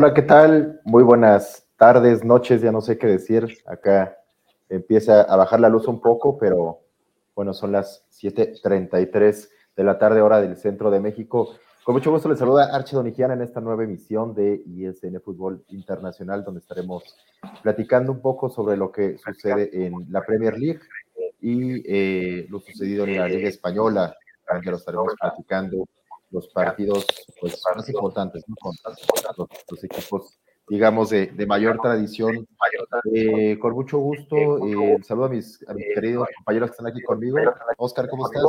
Hola, ¿qué tal? Muy buenas tardes, noches, ya no sé qué decir. Acá empieza a bajar la luz un poco, pero bueno, son las 7:33 de la tarde, hora del centro de México. Con mucho gusto les saluda Arche Donigiana en esta nueva emisión de ISN Fútbol Internacional, donde estaremos platicando un poco sobre lo que sucede en la Premier League y eh, lo sucedido en la Liga Española, que lo estaremos platicando los partidos pues, más importantes, ¿no? con los, equipos, digamos, de, de mayor tradición. Eh, con mucho gusto, eh, saludo a mis, a mis queridos compañeros que están aquí conmigo. Oscar, ¿cómo estás?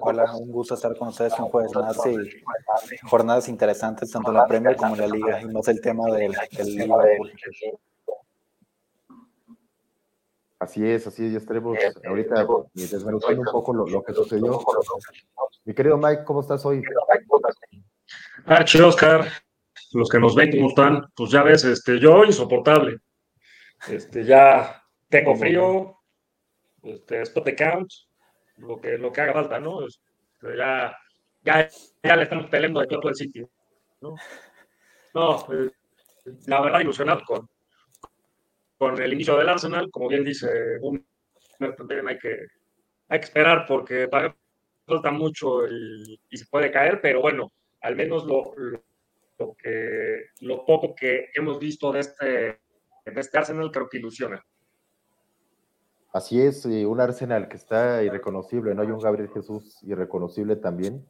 Hola, un gusto estar con ustedes un jueves más y jornadas interesantes tanto en la Premier como en la Liga y más el tema del, del Liverpool. Así es, así es, ya estaremos ahorita desmenuzando un poco lo, lo, que sucedió. Mi querido Mike, ¿cómo estás hoy? Ah, chido, Oscar. Los que nos ven, ¿cómo están? Pues ya ves, este, yo insoportable. Este, ya tengo frío, este, spot de count, lo que, lo que haga falta, ¿no? Este, ya, ya, ya le estamos peleando de todo el sitio. ¿no? No, eh, la verdad, ilusionado con, con el inicio del Arsenal, como bien dice un, hay que, hay que esperar porque falta mucho y, se puede caer, pero bueno, al menos lo, lo, poco que hemos visto de este, este Arsenal creo que ilusiona. Así es, un Arsenal que está irreconocible, ¿no? hay un Gabriel Jesús irreconocible también.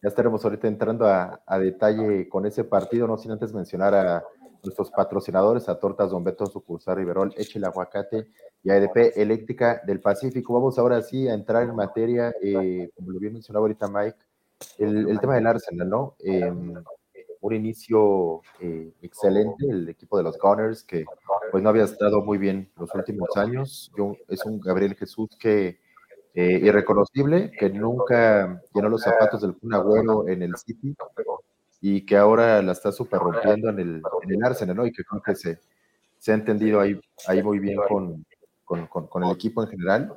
Ya estaremos ahorita entrando a, a, detalle con ese partido, no sin antes mencionar a nuestros patrocinadores, a Tortas Don Beto, Sucursal Riverol, Eche el Aguacate y ADP Eléctrica del Pacífico. Vamos ahora sí a entrar en materia, eh, como lo bien mencionaba ahorita Mike, el, tema del Arsenal, ¿no? Eh, un inicio eh, excelente, el equipo de los Gunners, que pues no había estado muy bien los últimos años. Yo, es un Gabriel Jesús que eh, irreconocible, que nunca llenó los zapatos del Kun Agüero en el City y que ahora la está super rompiendo en el, en el Arsenal, ¿no? Y que creo que se, se ha entendido ahí, ahí muy bien con, con, con, con el equipo en general.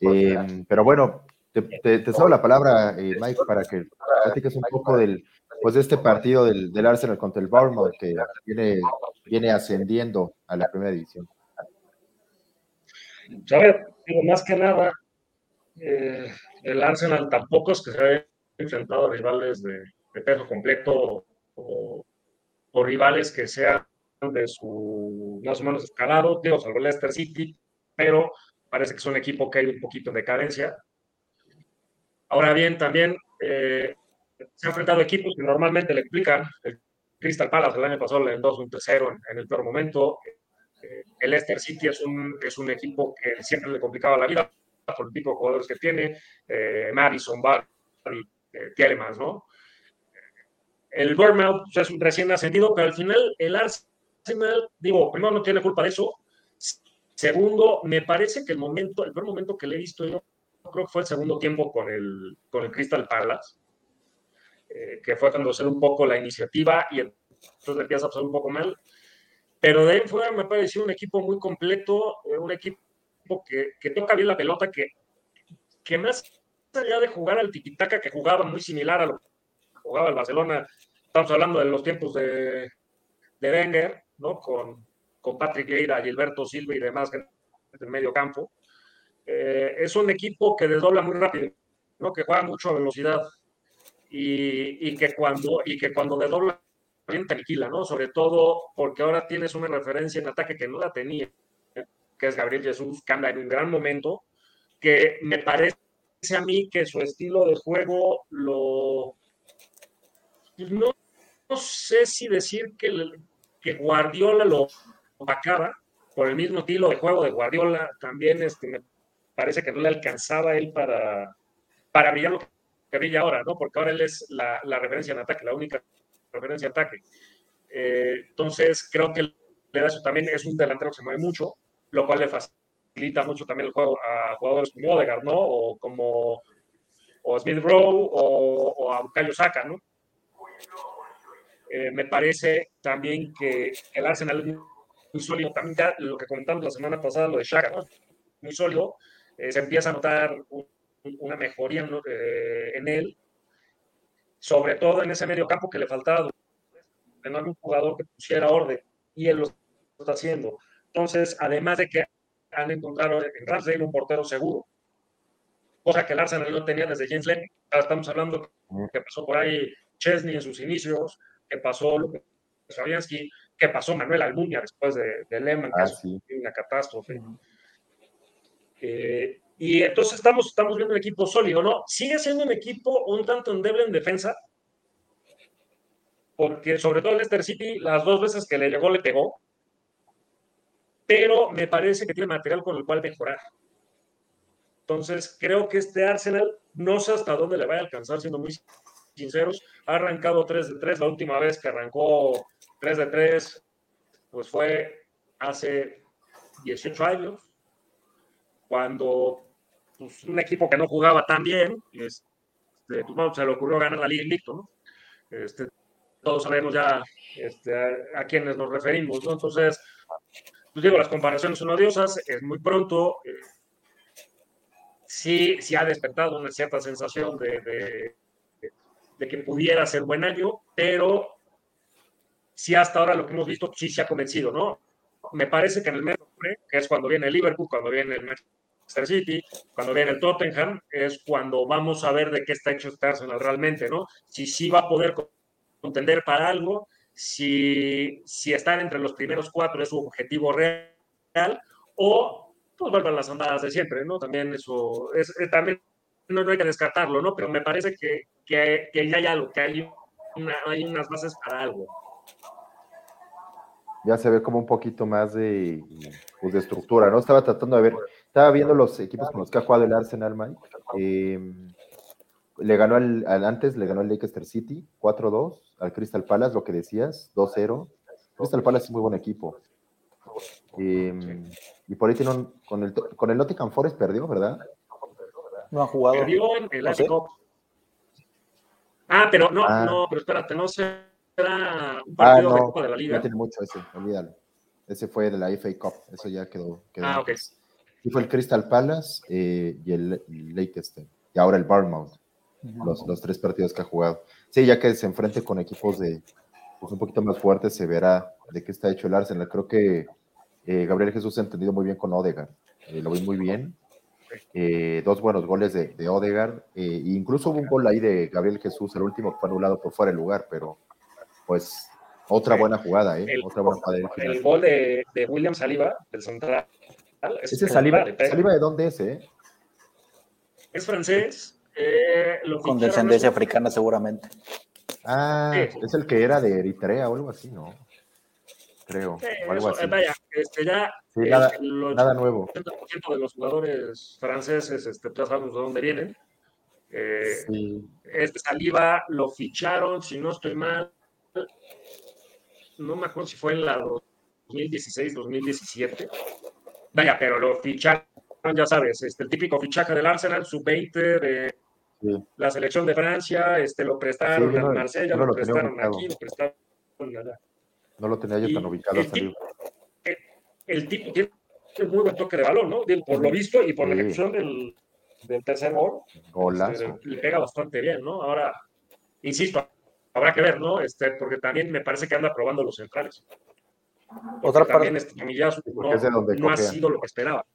Eh, pero bueno, te, te, te cedo la palabra, eh, Mike, para que platiques un poco del, pues de este partido del, del Arsenal contra el Bournemouth que viene, viene ascendiendo a la primera división. A ver, digo, más que nada, eh, el Arsenal tampoco es que se haya enfrentado a rivales de, de peso completo o, o, rivales que sean de su más o menos escalado, digo, salvo Leicester City, pero parece que es un equipo que hay un poquito en decadencia. Ahora bien, también eh, se ha enfrentado equipos que normalmente le explican. El Crystal Palace el año pasado le endosó un 3-0 en, en, el peor momento. Eh, el Leicester City es un, es un equipo que siempre le complicaba la vida por el tipo de jugadores que tiene. Eh, Madison, Barry, eh, Tielemans, ¿no? El Bournemouth es un recién ascendido, pero al final el Arsenal, digo, primero no tiene culpa de eso. Segundo, me parece que el momento, el peor momento que le he visto yo, creo que fue el segundo tiempo con el, con el Crystal Palace eh, que fue cuando se un poco la iniciativa y entonces empieza a pasar un poco mal. Pero de ahí fuera me pareció un equipo muy completo, eh, un equipo que, que, toca bien la pelota, que, que más allá de jugar al tiquitaca que jugaba muy similar a lo jugaba el Barcelona, estamos hablando de los tiempos de, de Wenger, ¿no? Con, con Patrick Leira, Gilberto Silva y demás en el medio campo. Eh, es un equipo que desdobla muy rápido, ¿no? que juega mucho a velocidad y, y, que cuando, y que cuando desdobla bien tranquila, ¿no? Sobre todo porque ahora tienes una referencia en ataque que no la tenía, que es Gabriel Jesús, que anda en un gran momento, que me parece a mí que su estilo de juego lo... No sé si decir que, que Guardiola lo acaba por el mismo estilo de juego de Guardiola, también este, me parece que no le alcanzaba él para, para brillar lo que brilla ahora, ¿no? Porque ahora él es la, referencia en ataque, la única referencia en ataque. Eh, entonces, creo que también, es un delantero que se mueve mucho, lo cual le facilita mucho también el juego a jugadores como Odegaard, ¿no? O como o Smith Rowe o, o a Bukayo Saka, ¿no? Eh, me parece también que el Arsenal es muy sólido, también ya lo que comentamos la semana pasada, lo de Saka, ¿no? Muy sólido, eh, se empieza a notar un, una mejoría en él, sobre todo en ese medio campo que le faltaba. en algún jugador que pusiera orden y él lo está haciendo. Entonces, además de que han encontrado en Ramsdale un portero seguro, cosa que el Arsenal no tenía desde James Lane. Estamos hablando que pasó por ahí Chesney en sus inicios, que pasó Fabianski, que pasó Manuel Almunia después de, de Lehmann, que es una catástrofe. Eh, y entonces estamos, estamos viendo un equipo sólido, ¿no? Sigue siendo un equipo un tanto endeble en defensa, porque sobre todo el Leicester City, las dos veces que le llegó, le pegó, pero me parece que tiene material con el cual mejorar. Entonces, creo que este Arsenal, no sé hasta dónde le va a alcanzar, siendo muy sinceros, ha arrancado 3 de 3, la última vez que arrancó 3 de 3, pues fue hace 18 años, cuando pues, un equipo que no jugaba tan bien, este, pues, se le ocurrió ganar la liga invicto, ¿no? Este, todos sabemos ya este, a, quiénes nos referimos, ¿no? Entonces, pues digo, las comparaciones son odiosas, es muy pronto, eh, sí, sí ha despertado una cierta sensación de, que pudiera ser buen año, pero sí hasta ahora lo que hemos visto sí se ha convencido, ¿no? Me parece que en el mes que es cuando viene el Liverpool, cuando viene el Manchester City, cuando viene el Tottenham, es cuando vamos a ver de qué está hecho este Arsenal realmente, ¿no? Si sí va a poder contender para algo, si, si estar entre los primeros cuatro es su objetivo real, o pues vuelvan las andadas de siempre, ¿no? También eso, es, eh, también no, hay que descartarlo, ¿no? Pero me parece que, que, que ya hay algo, que hay, hay unas bases para algo. Ya se ve como un poquito más de, pues, de estructura, ¿no? Estaba tratando de ver, estaba viendo los equipos con los que ha jugado el Arsenal, Mike. Em, le ganó al, antes, le ganó al Leicester City 4-2, al Crystal Palace, lo que decías, 2-0. Crystal Palace es muy buen equipo. Em, y por ahí tiene un, con el, con el Nottingham Forest perdió, ¿verdad? No ha jugado. Perdió en el ¿No Ah, pero no, ah. no, pero espérate, no será un partido ah, no, de Copa de la Liga. No tiene mucho ese, olvídalo. Ese fue de la FA Cup, eso ya quedó. quedó ah, ok. Y fue el Crystal Palace eh, y el Leicester. Y ahora el Bournemouth. Los, los, tres partidos que ha jugado. Sí, ya que se enfrente con equipos de pues, un poquito más fuertes, se verá de qué está hecho el Arsenal. Creo que eh, Gabriel Jesús ha entendido muy bien con Odegaard. Eh, lo vi muy bien. Eh, dos buenos goles de, de Odegaard. e incluso hubo un gol ahí de Gabriel Jesús, el último que fue anulado por fuera del lugar, pero pues otra buena jugada, ¿eh? El, otra buena el gol de, de, William Saliba, del central. Ese Saliba, Saliba, de dónde es, eh? Es francés. Con descendencia africana, seguramente. Ah, es el que era de Eritrea o algo así, ¿no? Creo. Vaya, este, ya nada, nada, nuevo. El 80% de los jugadores franceses, este, ya sabemos de dónde vienen. Eh, Este Saliba lo ficharon, si no estoy mal, no me acuerdo si fue en la 2016, 2017. Vaya, pero lo ficharon, ya sabes, este, el típico fichaje del Arsenal, sub-20 de la selección de Francia, este, lo prestaron a Marsella, lo, lo prestaron aquí, lo prestaron allá. No lo tenía yo tan ubicado. El, tipo, el, tipo tiene un muy buen toque de balón, ¿no? Por lo visto y por la ejecución del, del tercer gol. Golazo. Este, le pega bastante bien, ¿no? Ahora, insisto, habrá que ver, ¿no? Este, porque también me parece que anda probando los centrales. Otra parte. También este no, no ha sido lo que esperaba.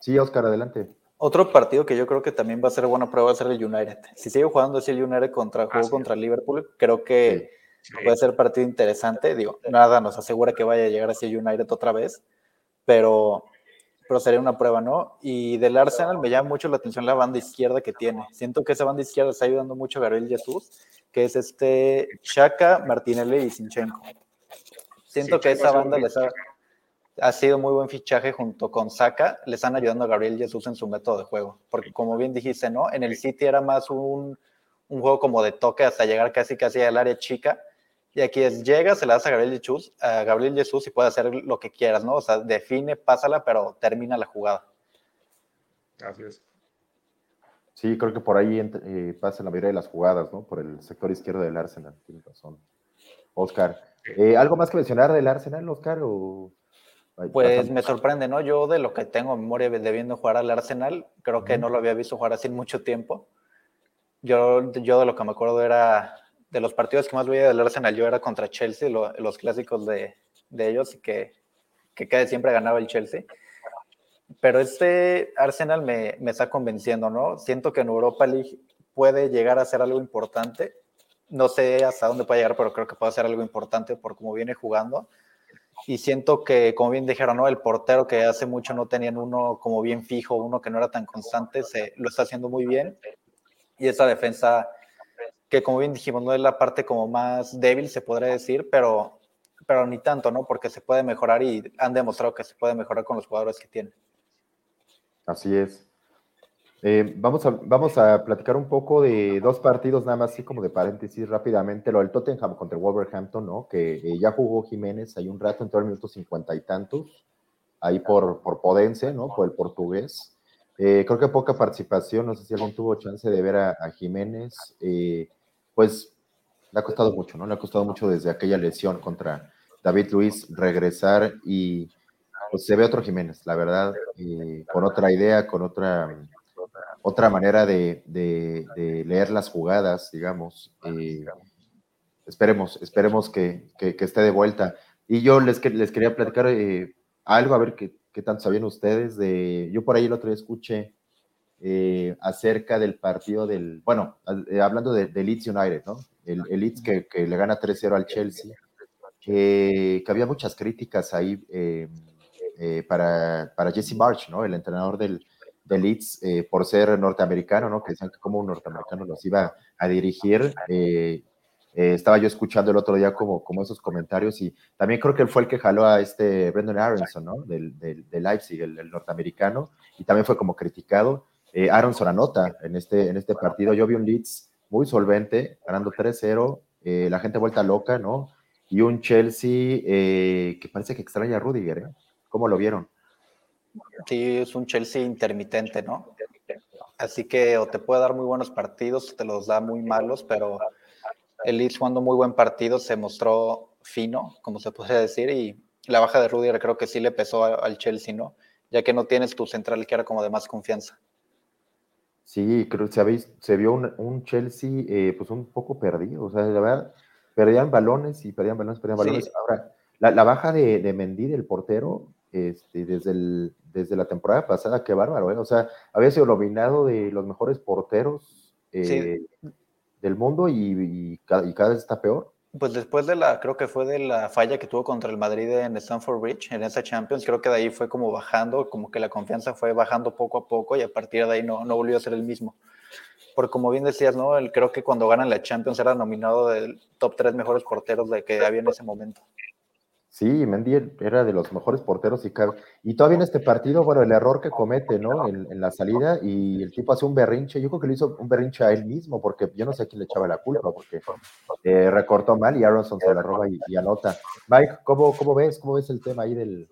Sí, Oscar, adelante. Otro partido que yo creo que también va a ser buena prueba va a ser el United. Si sigue jugando así el United contra, juego contra Liverpool, creo que Puede ser partido interesante. Digo, nada nos asegura que vaya a llegar así United otra vez, pero, pero sería una prueba, ¿no? Y del Arsenal me llama mucho la atención la banda izquierda que tiene. Siento que esa banda izquierda está ayudando mucho a Gabriel Jesús, que es este Shaka, Martinelli y Sinchenko. Siento que esa banda les ha, ha, sido muy buen fichaje junto con Saka, le están ayudando a Gabriel Jesús en su método de juego, porque como bien dijiste, ¿no? En el City era más un, un juego como de toque hasta llegar casi casi al área chica, y aquí es, llega, se la das a Gabriel Jesús, a Gabriel Jesús y puede hacer lo que quieras, ¿no? O sea, define, pásala, pero termina la jugada. Así es. Sí, creo que por ahí eh, pasa la mayoría de las jugadas, ¿no? Por el sector izquierdo del Arsenal, tienes razón. Oscar, eh, ¿algo más que mencionar del Arsenal, Oscar? O... Pues me sorprende, ¿no? Yo de lo que tengo memoria de viendo jugar al Arsenal, creo que no lo había visto jugar así en mucho tiempo. Yo, yo de lo que me acuerdo era de los partidos que más veía del Arsenal yo era contra Chelsea, los clásicos de, de, ellos, y que, que casi siempre ganaba el Chelsea. Pero este Arsenal me, me está convenciendo, ¿no? Siento que en Europa League puede llegar a ser algo importante. No sé hasta dónde puede llegar, pero creo que puede ser algo importante por cómo viene jugando. Y siento que, como bien dijeron, ¿no? el portero que hace mucho no tenían uno como bien fijo, uno que no era tan constante, se, lo está haciendo muy bien. Y esa defensa, que como bien dijimos, no es la parte como más débil, se podría decir, pero, pero ni tanto, ¿no? Porque se puede mejorar y han demostrado que se puede mejorar con los jugadores que tienen. Así es. Eh, vamos, a, vamos a platicar un poco de dos partidos, nada más así como de paréntesis rápidamente. Lo del Tottenham contra Wolverhampton, ¿no? Que eh, ya jugó Jiménez ahí un rato, entró el minuto cincuenta y tantos, ahí por, por Podense, ¿no? Por el portugués. Eh, creo que poca participación, no sé si alguien tuvo chance de ver a, Jiménez. Pues le ha costado mucho, ¿no? Le ha costado mucho desde aquella lesión contra David Luis regresar y pues se ve otro Jiménez, la verdad, con otra idea, con otra otra manera de, leer las jugadas, digamos. Eh, esperemos, esperemos que, esté de vuelta. Y yo les, les quería platicar eh, algo, a ver qué, qué tanto sabían ustedes. De, yo por ahí el otro día escuché eh, acerca del partido del, bueno, hablando de, Leeds United, ¿no? El, Leeds que, le gana 3-0 al Chelsea, que, había muchas críticas ahí para, para Jesse March, ¿no? El entrenador del, de Leeds eh, por ser norteamericano, ¿no? Que decían que como un norteamericano los iba a dirigir. Eh, eh, estaba yo escuchando el otro día como, como esos comentarios y también creo que él fue el que jaló a este Brendan Aronson, ¿no? Del, del, Leipzig, el, norteamericano, y también fue como criticado. Aronson anota en este, en este partido. Yo vi un Leeds muy solvente, ganando 3-0, la gente vuelta loca, ¿no? Y un Chelsea que parece que extraña a Rudiger, ¿eh? ¿Cómo lo vieron? Sí, es un Chelsea intermitente, ¿no? Así que o te puede dar muy buenos partidos, te los da muy malos, pero el Leeds jugando muy buen partido se mostró fino, como se podría decir, y la baja de Rudiger creo que sí le pesó al Chelsea, ¿no? Ya que no tienes tu central que era como de más confianza. Sí, creo que se, vio un, Chelsea eh, pues un poco perdido, o sea, la verdad, perdían balones y perdían balones, perdían balones. Ahora, la, baja de, de Mendy, del portero, este, desde, el, desde la temporada pasada, qué bárbaro, ¿eh? O sea, había sido nominado de los mejores porteros eh, del mundo y, cada, vez está peor. Pues después de la, creo que fue de la falla que tuvo contra el Madrid en Stamford Bridge, en esa Champions, creo que de ahí fue como bajando, como que la confianza fue bajando poco a poco y a partir de ahí no, no volvió a ser el mismo. Porque como bien decías, ¿no? El, creo que cuando ganan la Champions era nominado del top tres mejores porteros de que había en ese momento. Sí, Mendy era de los mejores porteros y, y todavía en este partido, bueno, el error que comete, ¿no? En, la salida y el tipo hace un berrinche, yo creo que le hizo un berrinche a él mismo, porque yo no sé a quién le echaba la culpa, porque eh, recortó mal y Aronson se la roba y, anota. Mike, ¿cómo, ¿cómo, ves? ¿Cómo ves el tema ahí del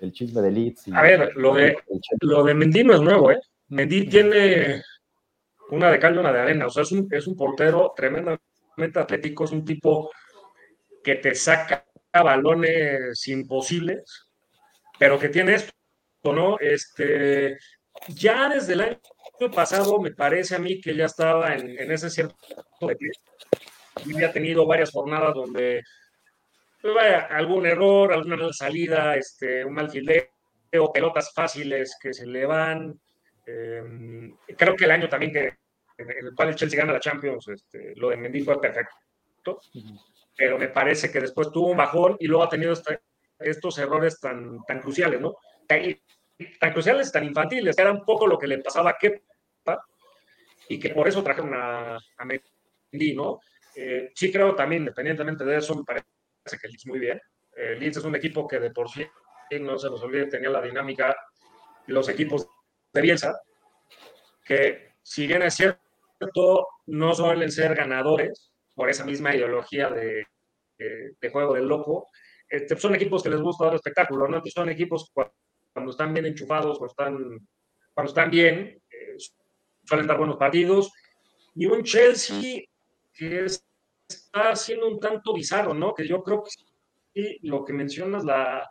el chisme de Leeds? a ver, lo de, lo de Mendy no es nuevo, ¿eh? Mendy tiene una de cal y una de arena, o sea, es un, es un portero tremendamente atlético, es un tipo que te saca balones imposibles, pero que tiene esto, ¿no? Este, ya desde el año pasado me parece a mí que ya estaba en, ese cierto y había tenido varias jornadas donde pues vaya, algún error, alguna mala salida, este, un mal fileo, pelotas fáciles que se le van. Em, creo que el año también que en el cual el Chelsea gana la Champions, este, lo de Mendy fue perfecto pero me parece que después tuvo un bajón y luego ha tenido estos errores tan, tan cruciales, ¿no? Tan, cruciales, tan infantiles, era un poco lo que le pasaba a Kepa y que por eso trajeron a, a Mendy, ¿no? Eh, sí creo también, independientemente de eso, me parece que Leeds muy bien. Eh, Leeds es un equipo que de por sí, no se nos olvide, tenía la dinámica los equipos de Bielsa, que si bien es cierto, no suelen ser ganadores, por esa misma ideología de, de, juego del loco. Este, son equipos que les gusta dar espectáculo, ¿no? son equipos cuando, están bien enchufados, cuando están, cuando están bien, eh, suelen dar buenos partidos. Y un Chelsea que está siendo un tanto bizarro, ¿no? Que yo creo que sí, lo que mencionas, la,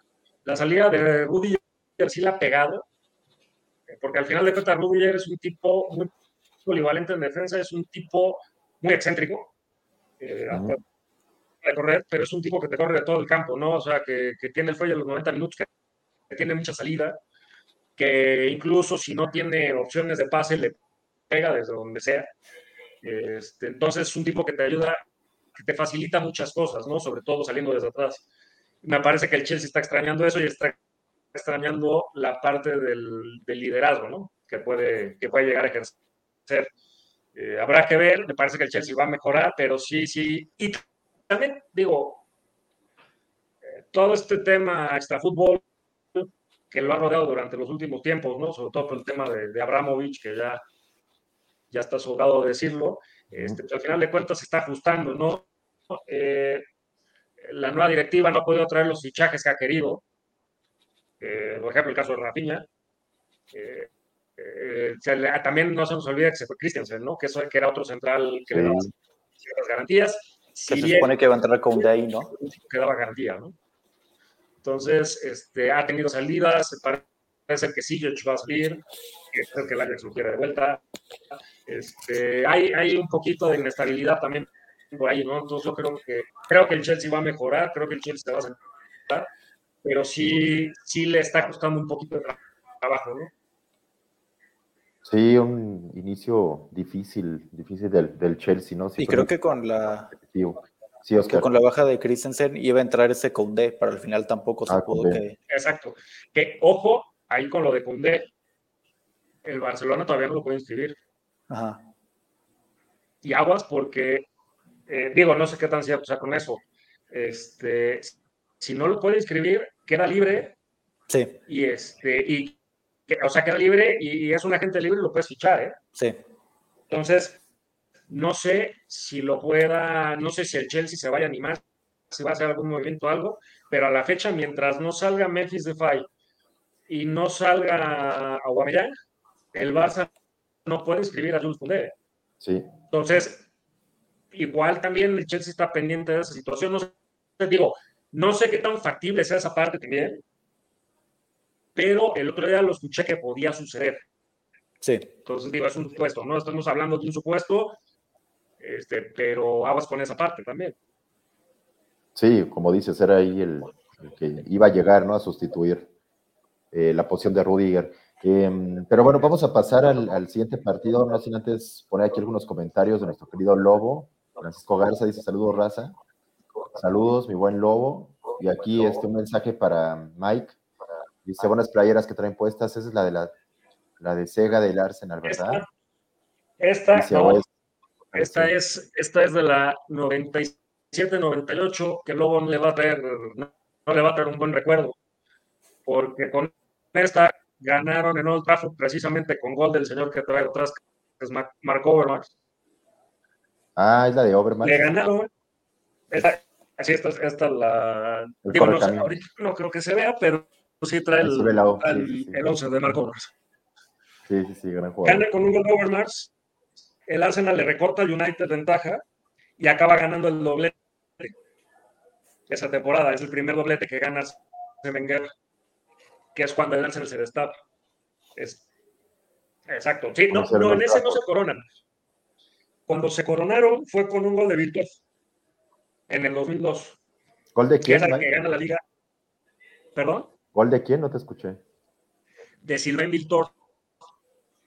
la salida de Rudiger sí la ha pegado, porque al final de cuentas Rudiger es un tipo muy polivalente en defensa, es un tipo muy excéntrico, eh, de correr, pero es un tipo que te corre de todo el campo, ¿no? O sea, que, que tiene el fuelle a los 90 minutos, que, tiene mucha salida, que incluso si no tiene opciones de pase, le pega desde donde sea. Este, entonces, es un tipo que te ayuda, que te facilita muchas cosas, ¿no? Sobre todo saliendo desde atrás. Me parece que el Chelsea está extrañando eso y está extrañando la parte del, del liderazgo, ¿no? Que puede, que puede llegar a ejercer. Eh, habrá que ver, me parece que el Chelsea va a mejorar, pero sí, sí. Y también digo, eh, todo este tema extrafútbol que lo ha rodeado durante los últimos tiempos, ¿no? Sobre todo por el tema de, de Abramovich, que ya, ya está sobrado decirlo, este, pues, al final de cuentas se está ajustando, ¿no? Eh, la nueva directiva no ha podido traer los fichajes que ha querido. Eh, por ejemplo, el caso de Rafinha. también no se nos olvida que se fue Christensen, ¿no? Que, eso, que era otro central que le daba ciertas garantías se supone que va a entrar con de ahí, ¿no? Que daba garantía, ¿no? Entonces, este, ha tenido salidas, parece que sí, George va a salir, que es el que el Ajax lo quiere de vuelta. Este, hay, hay un poquito de inestabilidad también por ahí, ¿no? Entonces yo creo que, creo que el Chelsea va a mejorar, creo que el Chelsea va a sentar, pero sí, sí le está costando un poquito de trabajo, ¿no? Sí, un inicio difícil, difícil del, del Chelsea, ¿no? y creo que con la sí, Oscar. con la baja de Christensen iba a entrar ese Koundé, pero al final tampoco se ah, pudo que... Exacto. Que ojo, ahí con lo de Koundé, el Barcelona todavía no lo puede inscribir. Ajá. Y aguas porque, eh, digo, no sé qué tan cierto sea con eso. Este, si no lo puede inscribir, queda libre. Sí. Y este, y o sea, queda libre y, es un agente libre, lo puedes fichar, ¿eh? Sí. Entonces, no sé si lo pueda, no sé si el Chelsea se vaya a animar, si va a hacer algún movimiento o algo, pero a la fecha, mientras no salga Memphis Depay y no salga Aubameyang, el Barça no puede escribir a Jules Koundé. Sí. Entonces, igual también el Chelsea está pendiente de esa situación. No sé, digo, no sé qué tan factible sea esa parte también, pero el otro día lo escuché que podía suceder. Sí. Entonces, digo, es un supuesto, ¿no? Estamos hablando de un supuesto, este, pero aguas con esa parte también. Sí, como dices, era ahí el, que iba a llegar, ¿no? A sustituir eh, la posición de Rudiger. Em, pero bueno, vamos a pasar al, siguiente partido, no sin antes poner aquí algunos comentarios de nuestro querido Lobo. Francisco Garza dice, saludos, raza. Saludos, mi buen Lobo. Y aquí este, un mensaje para Mike. Dice, buenas playeras que traen puestas. Esa es la de la, la de Sega del Arsenal, ¿verdad? Esta, esta, es, esta es de la 97-98, que luego no le va a traer, no, le va a traer un buen recuerdo. Porque con esta ganaron en Old Trafford precisamente con gol del señor que trae atrás, que es Mark Overmars. Ah, es la de Overmars. Le ganaron. Esta, así, esta, esta la. Digo, no, no creo que se vea, pero sí trae el, el, 11 de Marco Sí, sí, sí, gran jugador. Gana con un gol de Overmars, el Arsenal le recorta al United ventaja y acaba ganando el doblete esa temporada. Es el primer doblete que gana Wenger, que es cuando el Arsenal se destapa. Es, exacto. Sí, no, no, en ese no se coronan. Cuando se coronaron fue con un gol de Víctor en el 2002. ¿Gol de quién? Que es que gana la liga. ¿Perdón? ¿Gol de quién? No te escuché. De Silvain Viltor.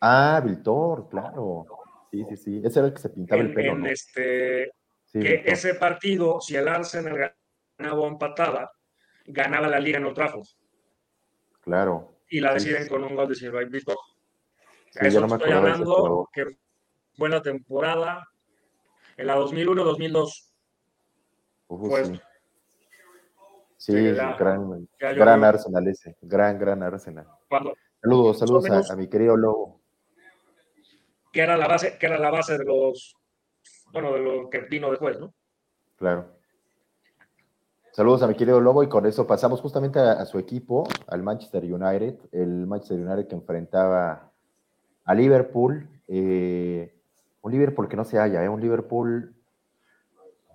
Ah, Viltor, claro. Sí, sí, sí. Ese era el que se pintaba el pelo. En este, que ese partido, si el Arsenal ganaba o empataba, ganaba la liga en Old Trafford. Claro. Y la deciden con un gol de Silvain Viltor. Sí, Eso no me estoy hablando, que buena temporada. En la 2001-2002. Fue Sí, gran, gran Arsenal ese, gran, gran Arsenal. saludos, saludos a, mi querido Lobo. Que era la base, que era la base de los, bueno, de lo que vino después, ¿no? Claro. Saludos a mi querido Lobo y con eso pasamos justamente a, su equipo, al Manchester United, el Manchester United que enfrentaba a Liverpool, eh, un Liverpool que no se halla, ¿eh? un Liverpool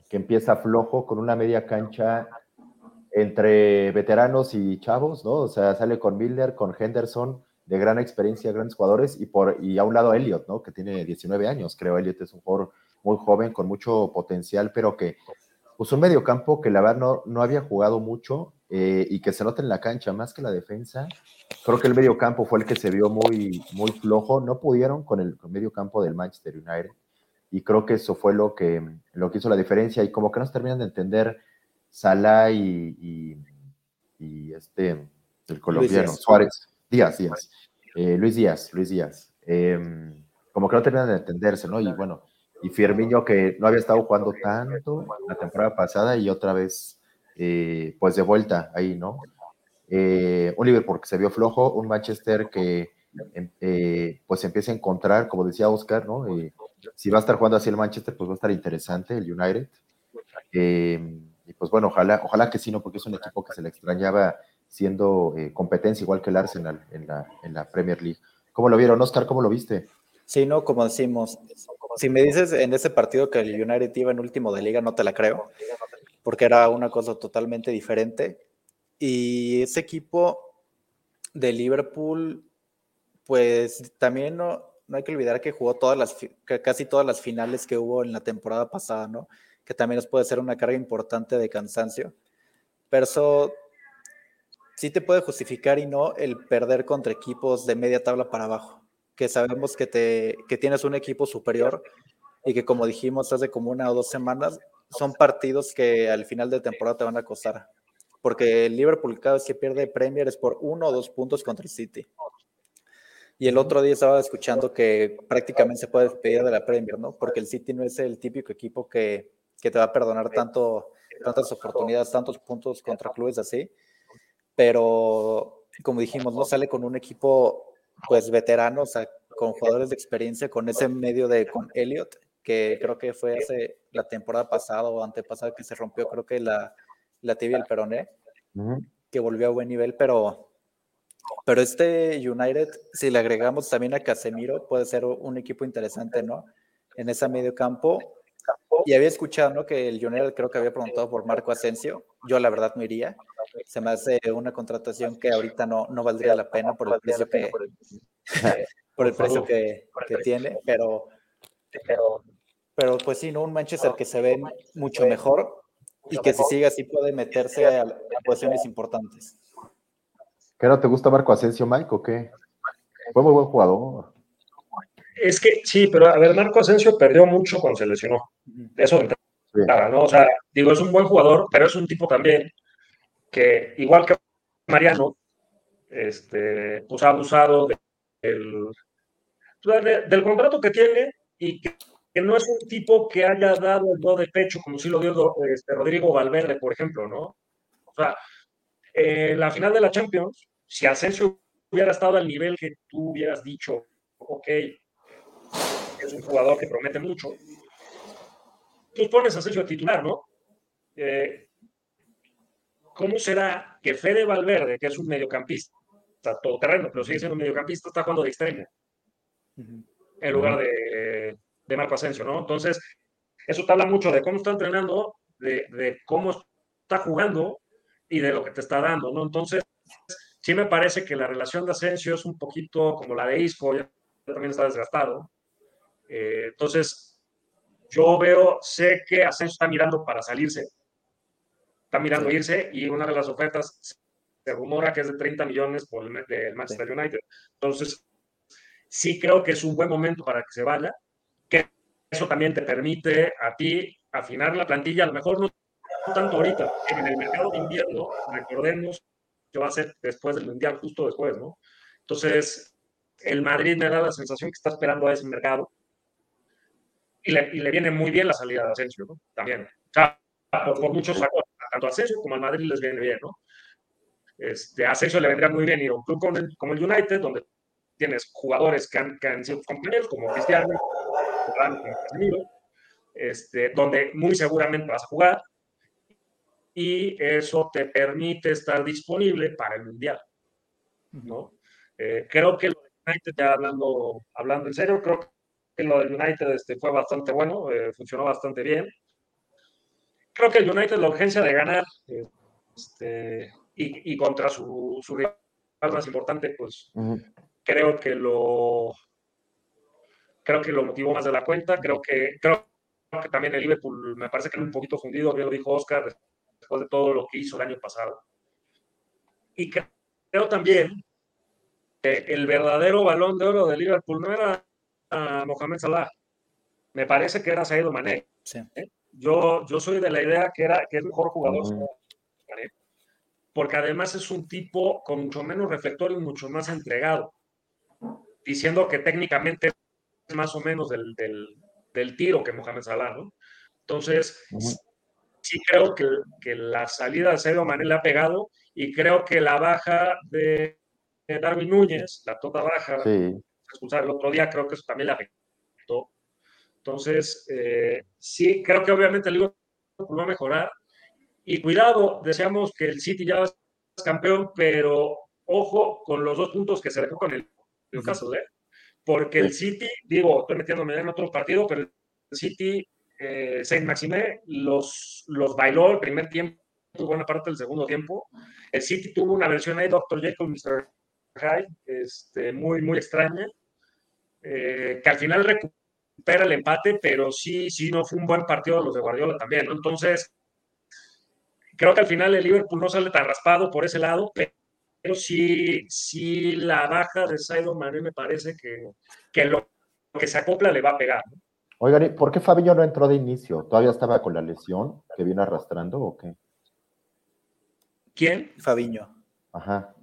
que empieza flojo con una media cancha entre veteranos y chavos, ¿no? O sea, sale con Milner, con Henderson, de gran experiencia, grandes jugadores, y, por, y a un lado Elliot, ¿no? Que tiene 19 años, creo. Elliot es un jugador muy joven, con mucho potencial, pero que pues un mediocampo que la verdad no, no había jugado mucho eh, y que se nota en la cancha más que la defensa. Creo que el mediocampo fue el que se vio muy, muy flojo. No pudieron con el mediocampo del Manchester United y creo que eso fue lo que, lo que hizo la diferencia y como que no se terminan de entender Salah y, y, este, el colombiano, Suárez, Díaz, Díaz, eh, Luis Díaz, Luis Díaz. Em, como que no terminan de entenderse, ¿no? Y bueno, y Firmino que no había estado jugando tanto la temporada pasada y otra vez, eh, pues de vuelta ahí, ¿no? Eh, un Liverpool que se vio flojo, un Manchester que em, eh, pues empieza a encontrar, como decía Oscar, ¿no? si va a estar jugando así el Manchester, pues va a estar interesante el United. Y pues bueno, ojalá, ojalá que sí, ¿no? Porque es un equipo que se le extrañaba siendo competencia igual que el Arsenal en la, en la Premier League. ¿Cómo lo vieron, Oscar? ¿Cómo lo viste? Sí, no, como decimos, si me dices en ese partido que el United iba en último de liga, no te la creo, porque era una cosa totalmente diferente. Y ese equipo de Liverpool, pues también no, no hay que olvidar que jugó todas las, casi todas las finales que hubo en la temporada pasada, ¿no? Que también nos puede ser una carga importante de cansancio. Pero eso sí te puede justificar y no el perder contra equipos de media tabla para abajo que sabemos que, te, que tienes un equipo superior y que como dijimos hace como una o dos semanas, son partidos que al final de temporada te van a costar. Porque el Liverpool cada vez que pierde Premier es por uno o dos puntos contra el City. Y el otro día estaba escuchando que prácticamente se puede despedir de la Premier, ¿no? Porque el City no es el típico equipo que, que te va a perdonar tanto, tantas oportunidades, tantos puntos contra clubes así. Pero, como dijimos, no sale con un equipo pues veteranos, con jugadores de experiencia, con ese medio de con Elliot, que creo que fue hace la temporada pasada o antepasada que se rompió, creo que la, la tibia y el peroné, que volvió a buen nivel, pero, pero este United, si le agregamos también a Casemiro, puede ser un equipo interesante, ¿no? En ese medio campo. Y había escuchado, ¿no? Que el United creo que había preguntado por Marco Asensio. Yo la verdad no iría se me hace una contratación que ahorita no, no valdría la pena por el precio que, por el precio que, que tiene, pero, pero, pero pues sí, ¿no? Un Manchester que se ve mucho mejor y que si sigue así puede meterse a, posiciones importantes. ¿Qué no te gusta Marco Asensio, Mike, o qué? Fue muy buen jugador. Es que sí, pero a ver, Marco Asensio perdió mucho cuando se lesionó. Eso ¿no? O sea, digo, es un buen jugador, pero es un tipo también que igual que Mariano, este, pues ha abusado del, del contrato que tiene y que, no es un tipo que haya dado el do de pecho como si lo dio este, Rodrigo Valverde, por ejemplo, ¿no? O sea, en la final de la Champions, si Asensio hubiera estado al nivel que tú hubieras dicho, ok, es un jugador que promete mucho, tú pones a Asensio titular, ¿no? Eh, ¿cómo será que Fede Valverde, que es un mediocampista, está todo terreno, pero sigue siendo un mediocampista, está jugando de extremo en lugar de, de, Marco Asensio, ¿no? Entonces, eso te habla mucho de cómo está entrenando, de, cómo está jugando y de lo que te está dando, ¿no? Entonces, sí me parece que la relación de Asensio es un poquito como la de Isco, ya también está desgastado. Eh, entonces, yo veo, sé que Asensio está mirando para salirse, está mirando irse y una de las ofertas se rumora que es de 30 millones por el Manchester United. Entonces, sí creo que es un buen momento para que se vaya, que eso también te permite a ti afinar la plantilla, a lo mejor no tanto ahorita, en el mercado de invierno, recordemos que va a ser después del Mundial, justo después, ¿no? Entonces, el Madrid me da la sensación que está esperando a ese mercado y le, y le viene muy bien la salida de Asensio, ¿no? También. O sea, por, muchos factores tanto a Asensio como al Madrid les viene bien, ¿no? Este, a Asensio le vendría muy bien ir a un club como el, como el United, donde tienes jugadores que han, que han sido compañeros, como Cristiano, como este, donde muy seguramente vas a jugar, y eso te permite estar disponible para el Mundial, ¿no? Eh, creo que lo de United, ya hablando, hablando en serio, creo que lo del United este, fue bastante bueno, eh, funcionó bastante bien creo que el United la urgencia de ganar este, y, contra su, rival más importante, pues creo que lo creo que lo motivó más de la cuenta. Creo que creo que también el Liverpool me parece que era un poquito fundido, bien lo dijo Oscar, después de todo lo que hizo el año pasado. Y creo también que el verdadero balón de oro de Liverpool no era Mohamed Salah, me parece que era Saedo Mané. ¿eh? Yo, yo soy de la idea que, era, que es mejor jugador porque además es un tipo con mucho menos reflectores, mucho más entregado, diciendo que técnicamente es más o menos del, del, tiro que Mohamed Salah, ¿no? Entonces, sí creo que, que, la salida de Sadio Mané le ha pegado y creo que la baja de Darwin Núñez, la tota baja, sí. Expulsar el otro día, creo que eso también le afectó. Entonces, eh, sí, creo que obviamente el Liverpool va a mejorar, y cuidado, deseamos que el City ya es campeón, pero ojo con los dos puntos que se dejó con el caso ¿eh? Porque el City, digo, estoy metiéndome en otro partido, pero el City, eh, Saint Maxime, los, los bailó el primer tiempo, buena parte del segundo tiempo. El City tuvo una versión ahí, Dr. Jekyll, Mr. Este, muy, muy extraña, eh, que al final recupera el empate, pero sí, sí, no fue un buen partido de los de Guardiola también, ¿no? Entonces, Creo que al final el Liverpool no sale tan raspado por ese lado, pero sí, sí la baja de Saido Mané me parece que, que lo que se acopla le va a pegar. Oigan, ¿por qué Fabinho no entró de inicio? ¿Todavía estaba con la lesión que viene arrastrando o qué? ¿Quién? Fabiño. Ajá.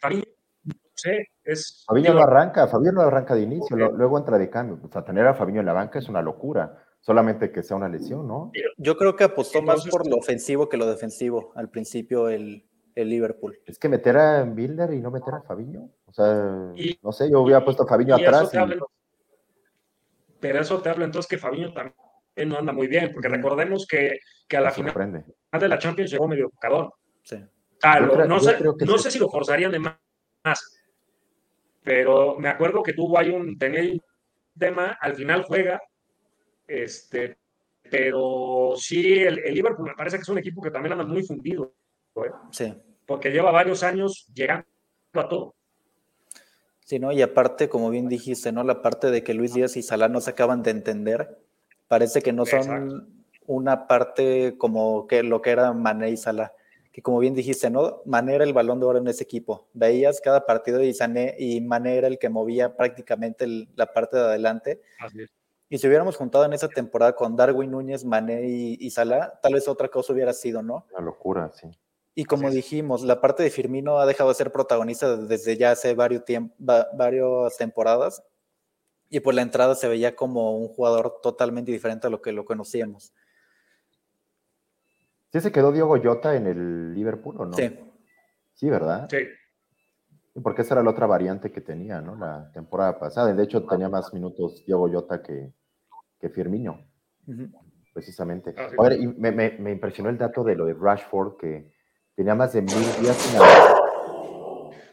Fabiño, no sé, es... Fabiño no arranca, Fabiño no arranca de inicio, luego entra de cambio. O sea, tener a Fabiño en la banca es una locura solamente que sea una lesión, ¿no? Yo creo que apostó más por lo ofensivo que lo defensivo al principio el, el Liverpool. Es que meter a Bilder y no meter a Fabiño. O sea, no sé, yo hubiera puesto a Fabiño atrás. pero eso te habla entonces que Fabiño también no anda muy bien, porque recordemos que, que a la final de la Champions llegó medio buscador. Sí. No, sé, no sé si lo forzarían de más, pero me acuerdo que tuvo ahí un, tenía un tema, al final juega este, pero sí, el, Liverpool me parece que es un equipo que también anda muy fundido. ¿eh? Sí. Porque lleva varios años llegando a todo. Sí, ¿no? Y aparte, como bien dijiste, ¿no? La parte de que Luis Díaz y Salah no se acaban de entender. Parece que no son una parte como que lo que era Mané y Salah. Que como bien dijiste, ¿no? Mané era el balón de oro en ese equipo. Veías cada partido y, Sané, y Mané era el que movía prácticamente la parte de adelante. Así es. Y si hubiéramos juntado en esa temporada con Darwin Núñez, Mané y, Salah, tal vez otra cosa hubiera sido, ¿no? La locura, sí. Y como dijimos, la parte de Firmino ha dejado de ser protagonista desde ya hace varios varias temporadas. Y por la entrada se veía como un jugador totalmente diferente a lo que lo conocíamos. ¿Sí se quedó Diego Jota en el Liverpool o no? Sí. Sí, ¿verdad? Sí. Porque esa era la otra variante que tenía, ¿no? La temporada pasada. De hecho, tenía más minutos Diego Jota que, que Firmino, precisamente. Ah, a ver, y me, me, impresionó el dato de lo de Rashford, que tenía más de mil días sin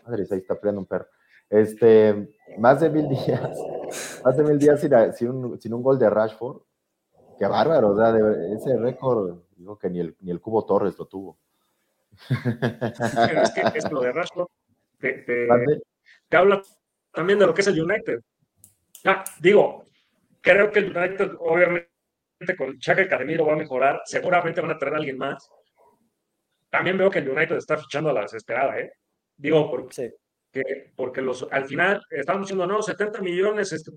Madre, ahí está peleando un perro. Este, más de mil días, más de mil días sin, un, sin un, gol de Rashford. Qué bárbaro, o sea, ese récord, digo que ni el, ni el Cubo Torres lo tuvo. es que es lo de Rashford te, te, habla también de lo que es el United. Ah, digo, Creo que el United, obviamente, con Chaka y Casemiro va a mejorar. Seguramente van a traer a alguien más. También veo que el United está fichando a la desesperada, ¿eh? Digo, porque, porque los, al final estamos diciendo, no, 70 millones este,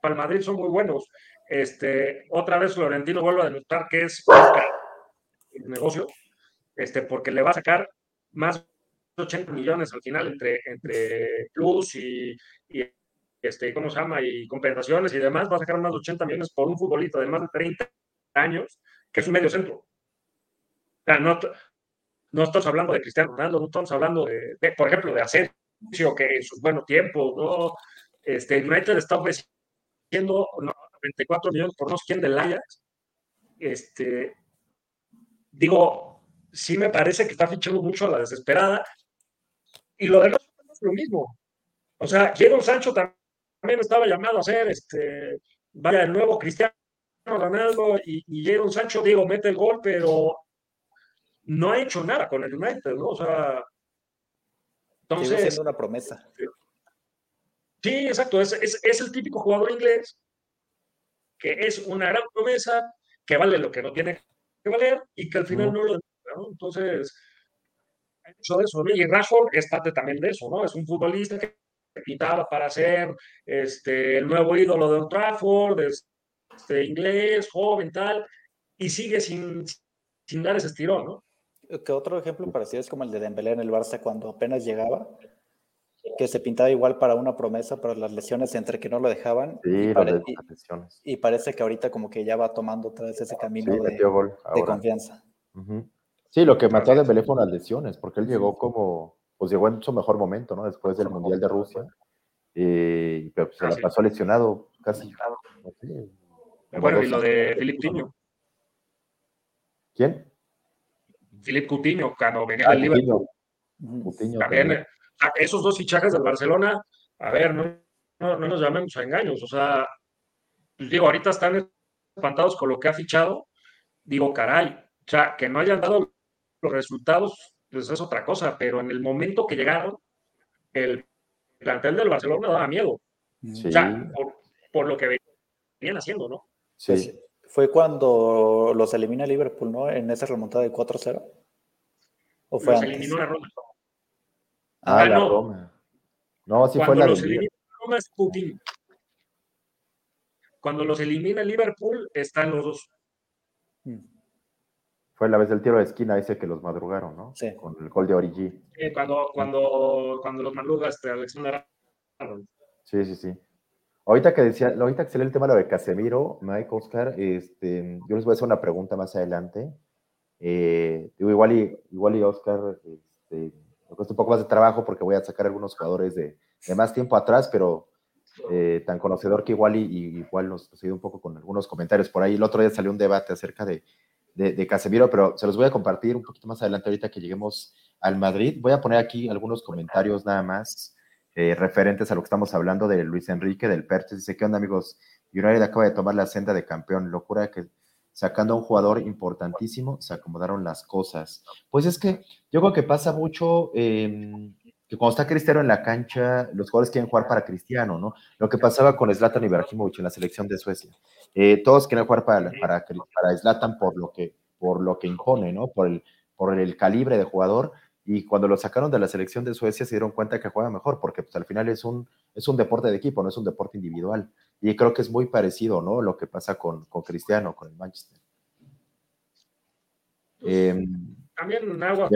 para el Madrid son muy buenos. Este, otra vez Florentino vuelve a demostrar que es negocio, este, porque le va a sacar más de 80 millones al final entre, entre plus y, y este, ¿cómo se llama? Y compensaciones y demás, va a sacar más de 80 millones por un futbolista de más de 30 años, que es un medio centro. O sea, no, no estamos hablando de Cristiano Ronaldo, no estamos hablando de, por ejemplo, de Asensio, que en sus buenos tiempos, ¿no? Este, United está ofreciendo 24 millones por no sé quién del Ajax. Este, digo, sí me parece que está fichando mucho a la desesperada. Y lo demás es lo mismo. O sea, Jadon Sancho también estaba llamado a ser, este, vaya, el nuevo Cristiano Ronaldo y, y Sancho, digo, mete el gol, pero no ha hecho nada con el United, ¿no? O sea, entonces... Sigue una promesa. Sí, exacto, es, es, el típico jugador inglés que es una gran promesa, que vale lo que no tiene que valer y que al final no, lo ¿no? Entonces, eso, eso, y Rashford es parte también de eso, ¿no? Es un futbolista que pintaba para ser este, el nuevo ídolo de Old Trafford, este, inglés, joven, tal, y sigue sin, sin dar ese estirón, ¿no? Que otro ejemplo parecido es como el de Dembélé en el Barça cuando apenas llegaba, que se pintaba igual para una promesa, pero las lesiones entre que no lo dejaban. Sí, y, parece que ahorita como que ya va tomando otra vez ese camino de, de, confianza. Sí, lo que mató a Dembélé fueron las lesiones, porque él llegó como, pues llegó en su mejor momento, ¿no? Después del Mundial de Rusia. Eh, pero se la pasó lesionado casi. bueno, y lo de Filipe Coutinho. ¿Quién? Filipe Coutinho, cuando venía ah, del Liverpool. Coutinho también, esos dos fichajes del Barcelona, a ver, no, no, nos llamemos a engaños. O sea, pues digo, ahorita están espantados con lo que ha fichado. Digo, caray, o sea, que no hayan dado los resultados, pues es otra cosa, pero en el momento que llegaron, el plantel del Barcelona daba miedo. O sea, por, lo que venían haciendo, ¿no? Sí. Pues, fue cuando los elimina Liverpool, ¿no? En esa remontada de 4-0. ¿O fue los eliminó la Roma. Ah, la Roma. No, sí fue la los elimina Roma es Putin. Cuando los elimina Liverpool, están los dos. Mm. Fue la vez del tiro de esquina ese que los madrugaron, ¿no? Sí. Con el gol de Origi. cuando, cuando, cuando los madruga este Alexander Sí, sí, sí. Ahorita que decía, ahorita que salió el tema de Casemiro, Mike, Oscar, este, yo les voy a hacer una pregunta más adelante. Eh, digo, igual y, igual y Oscar, este, me cuesta un poco más de trabajo porque voy a sacar algunos jugadores de, más tiempo atrás, pero eh, tan conocedor que igual y, igual nos ha ido un poco con algunos comentarios por ahí. El otro día salió un debate acerca de, de, Casemiro, pero se los voy a compartir un poquito más adelante ahorita que lleguemos al Madrid. Voy a poner aquí algunos comentarios nada más eh, referentes a lo que estamos hablando de Luis Enrique del Perches. Dice, ¿qué onda amigos? United acaba de tomar la senda de campeón. Locura que sacando a un jugador importantísimo se acomodaron las cosas. Pues es que yo creo que pasa mucho em, que cuando está Cristiano en la cancha, los jugadores quieren jugar para Cristiano, ¿no? Lo que pasaba con Zlatan Ibrahimovic en la selección de Suecia. Eh, todos quieren jugar para, para, para por lo que, por lo que impone, ¿no? Por el, por el calibre de jugador, y cuando lo sacaron de la selección de Suecia se dieron cuenta que juega mejor, porque pues, al final es un, es un deporte de equipo, no es un deporte individual. Y creo que es muy parecido, ¿no? Lo que pasa con, con Cristiano, con el Manchester. Pues, em, también agua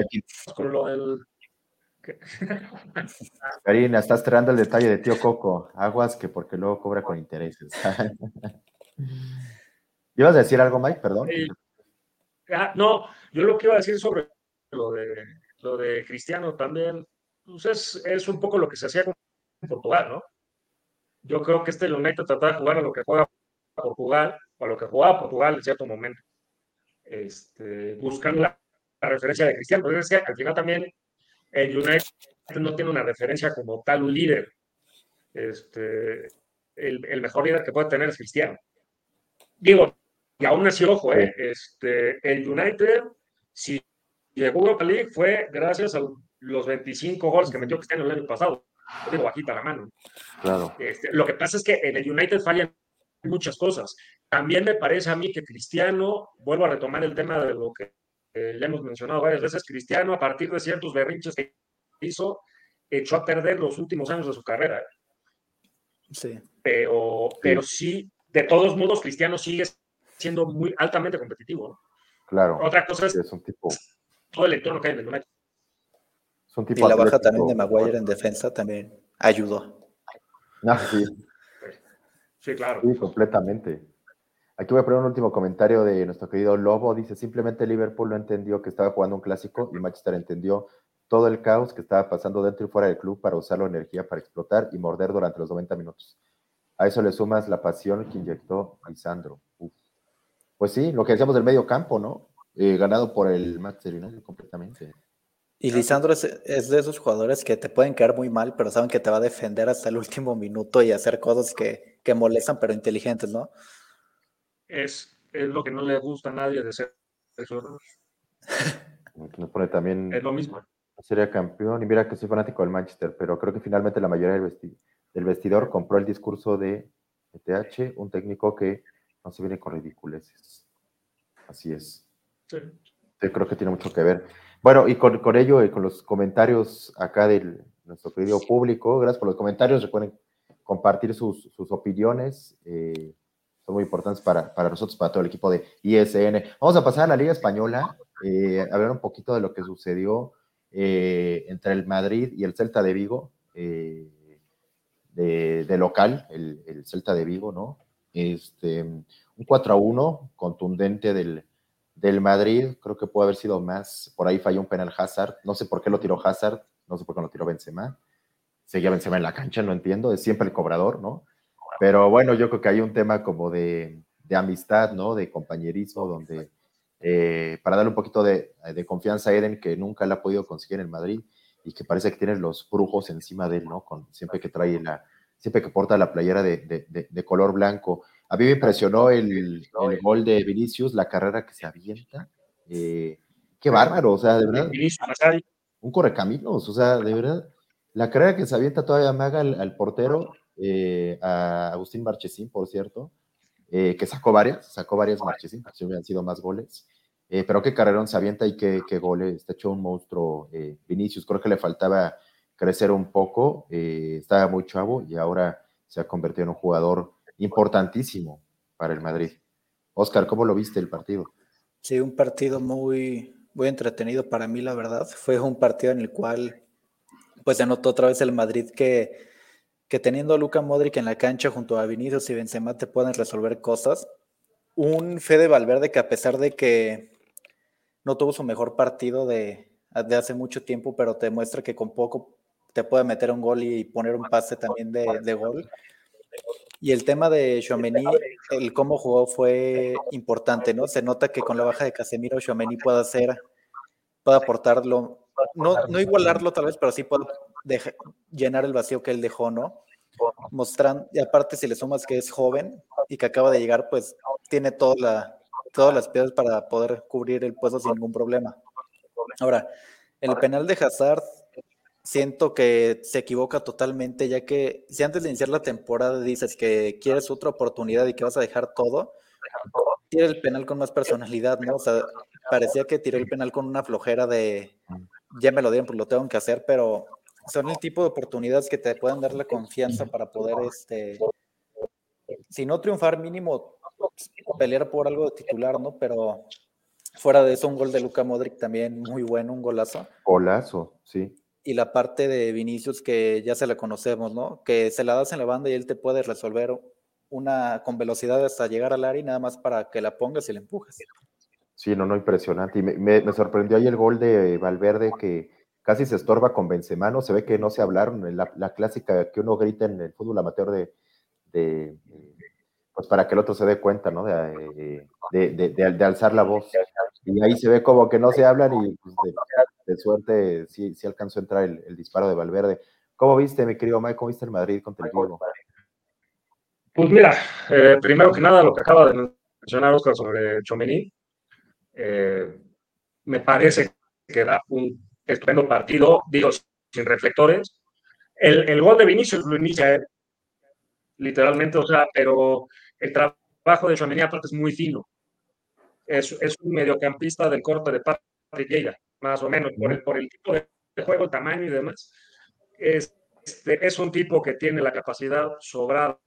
con lo del... Karina, estás tirando el detalle de tío Coco. Aguas que porque luego cobra con intereses. ¿Ibas a decir algo, Mike? Perdón. Ah, no, yo lo que iba a decir sobre lo de lo de Cristiano también, pues es, un poco lo que se hacía con Portugal, ¿no? Yo creo que este United trataba de jugar a lo que juega Portugal, o a lo que jugaba Portugal en cierto momento. Este, buscando la, referencia de Cristiano, pero es que al final también el United no tiene una referencia como tal, un líder. Este, el, mejor líder que puede tener es Cristiano. Digo, y aún así, ojo, eh, este, el United, si llegó Europa League fue gracias a los 25 goles que metió Cristiano el año pasado. Tengo bajita la mano. Claro. Este, lo que pasa es que en el United fallan muchas cosas. También me parece a mí que Cristiano, vuelvo a retomar el tema de lo que eh, ya hemos mencionado varias veces, Cristiano a partir de ciertos berrinches que hizo, echó a perder los últimos años de su carrera. Sí. Pero, pero sí, de todos modos, Cristiano sigue siendo muy altamente competitivo. Claro. Otra cosa es, es un tipo todo el entorno que hay en el United. y la baja también de Maguire en defensa también ayudó. Ah, sí. Sí, claro. Sí, completamente. Aquí voy a poner un último comentario de nuestro querido Lobo. Dice, simplemente Liverpool no entendió que estaba jugando un clásico y Manchester entendió todo el caos que estaba pasando dentro y fuera del club para usar la energía para explotar y morder durante los 90 minutos. A eso le sumas la pasión que inyectó Lisandro. Pues sí, lo que decíamos del medio campo, ¿no? Eh, ganado por el Manchester United completamente. Y Lisandro es, de esos jugadores que te pueden caer muy mal, pero saben que te va a defender hasta el último minuto y hacer cosas que, que molestan, pero inteligentes, ¿no? Es, es, lo que no le gusta a nadie de ser eso. Nos pone también. Es lo mismo. Sería campeón. Y mira que soy fanático del Manchester, pero creo que finalmente la mayoría del, del vestidor compró el discurso de ETH, un técnico que no se viene con ridiculeces. Así es. Sí. Yo creo que tiene mucho que ver. Bueno, y con, ello y con los comentarios acá de nuestro querido público, gracias por los comentarios. Recuerden compartir sus, opiniones. Eh, son muy importantes para, nosotros, para todo el equipo de ISN. Vamos a pasar a la Liga Española, eh, a ver un poquito de lo que sucedió eh, entre el Madrid y el Celta de Vigo, de, local, el, el, Celta de Vigo, ¿no? Este, un 4 a 1 contundente del, del Madrid, creo que puede haber sido más. Por ahí falló un penal Hazard. No sé por qué lo tiró Hazard, no sé por qué lo tiró Benzema. Seguía Benzema en la cancha, no entiendo. Es siempre el cobrador, ¿no? Pero bueno, yo creo que hay un tema como de, amistad, ¿no? De compañerismo, donde eh, para darle un poquito de, confianza a Eden, que nunca la ha podido conseguir en Madrid y que parece que tiene los brujos encima de él, ¿no? Con, siempre que trae la, siempre que porta la playera de, de color blanco. A mí me impresionó el, gol de Vinicius, la carrera que se avienta. Eh, qué bárbaro, o sea, de verdad. Un correcaminos, o sea, de verdad. La carrera que se avienta todavía Maga al, al portero, eh, a Agustín Marchesín, por cierto, eh, que sacó varias, sacó varias Marchesín, si hubieran sido más goles. pero qué carrerón se avienta y qué, qué goles, está hecho un monstruo Vinicius. Creo que le faltaba crecer un poco, estaba muy chavo y ahora se ha convertido en un jugador importantísimo para el Madrid. Oscar, ¿cómo lo viste el partido? Sí, un partido muy, muy entretenido para mí, la verdad. Fue un partido en el cual pues se notó otra vez el Madrid que, que teniendo a Luca Modric en la cancha junto a Vinicius y Benzema te pueden resolver cosas. Un Fede Valverde que a pesar de que no tuvo su mejor partido de, de hace mucho tiempo, pero te muestra que con poco te puede meter un gol y poner un pase también de, de gol. Y el tema de Xiomeni, el cómo jugó fue importante, ¿no? Se nota que con la baja de Casemiro, Xiomeni puede hacer, puede aportarlo, no, no igualarlo tal vez, pero sí puede llenar el vacío que él dejó, ¿no? Mostrando, y aparte si le sumas que es joven y que acaba de llegar, pues tiene toda la, todas las piezas para poder cubrir el puesto sin ningún problema. Ahora, el penal de Hazard siento que se equivoca totalmente, ya que si antes de iniciar la temporada dices que quieres otra oportunidad y que vas a dejar todo, tira el penal con más personalidad, ¿no? O sea, parecía que tiró el penal con una flojera de ya me lo dieron, pues lo tengo que hacer, pero son el tipo de oportunidades que te pueden dar la confianza para poder, este, si no triunfar, mínimo pelear por algo de titular, ¿no? Pero fuera de eso, un gol de Luca Modric también muy bueno, un golazo. Golazo, sí y la parte de Vinicius que ya se la conocemos, ¿no? Que se la das en la banda y él te puede resolver una con velocidad hasta llegar al área y nada más para que la pongas y la empujes. Sí, no, no, impresionante. Y me, sorprendió ahí el gol de Valverde que casi se estorba con Benzema, ¿no? Se ve que no se hablaron, la, la clásica que uno grita en el fútbol amateur de, de, pues para que el otro se dé cuenta, ¿no? De, de, alzar la voz. Y ahí se ve como que no se hablan y pues, de suerte sí, sí alcanzó a entrar el, disparo de Valverde. ¿Cómo viste, mi querido Mike? ¿Cómo viste el Madrid contra el Vigo? Pues mira, eh, primero que nada, lo que acaba de mencionar Oscar sobre Chomení, eh, me parece que era un estupendo partido, digo, sin reflectores. El, el gol de Vinicius lo inicia él, literalmente, o sea, pero el trabajo de Chomení aparte es muy fino. Es, es un mediocampista del corte de Patrick más o menos, por el, por el tipo de, juego, tamaño y demás. Es, este, es un tipo que tiene la capacidad sobrada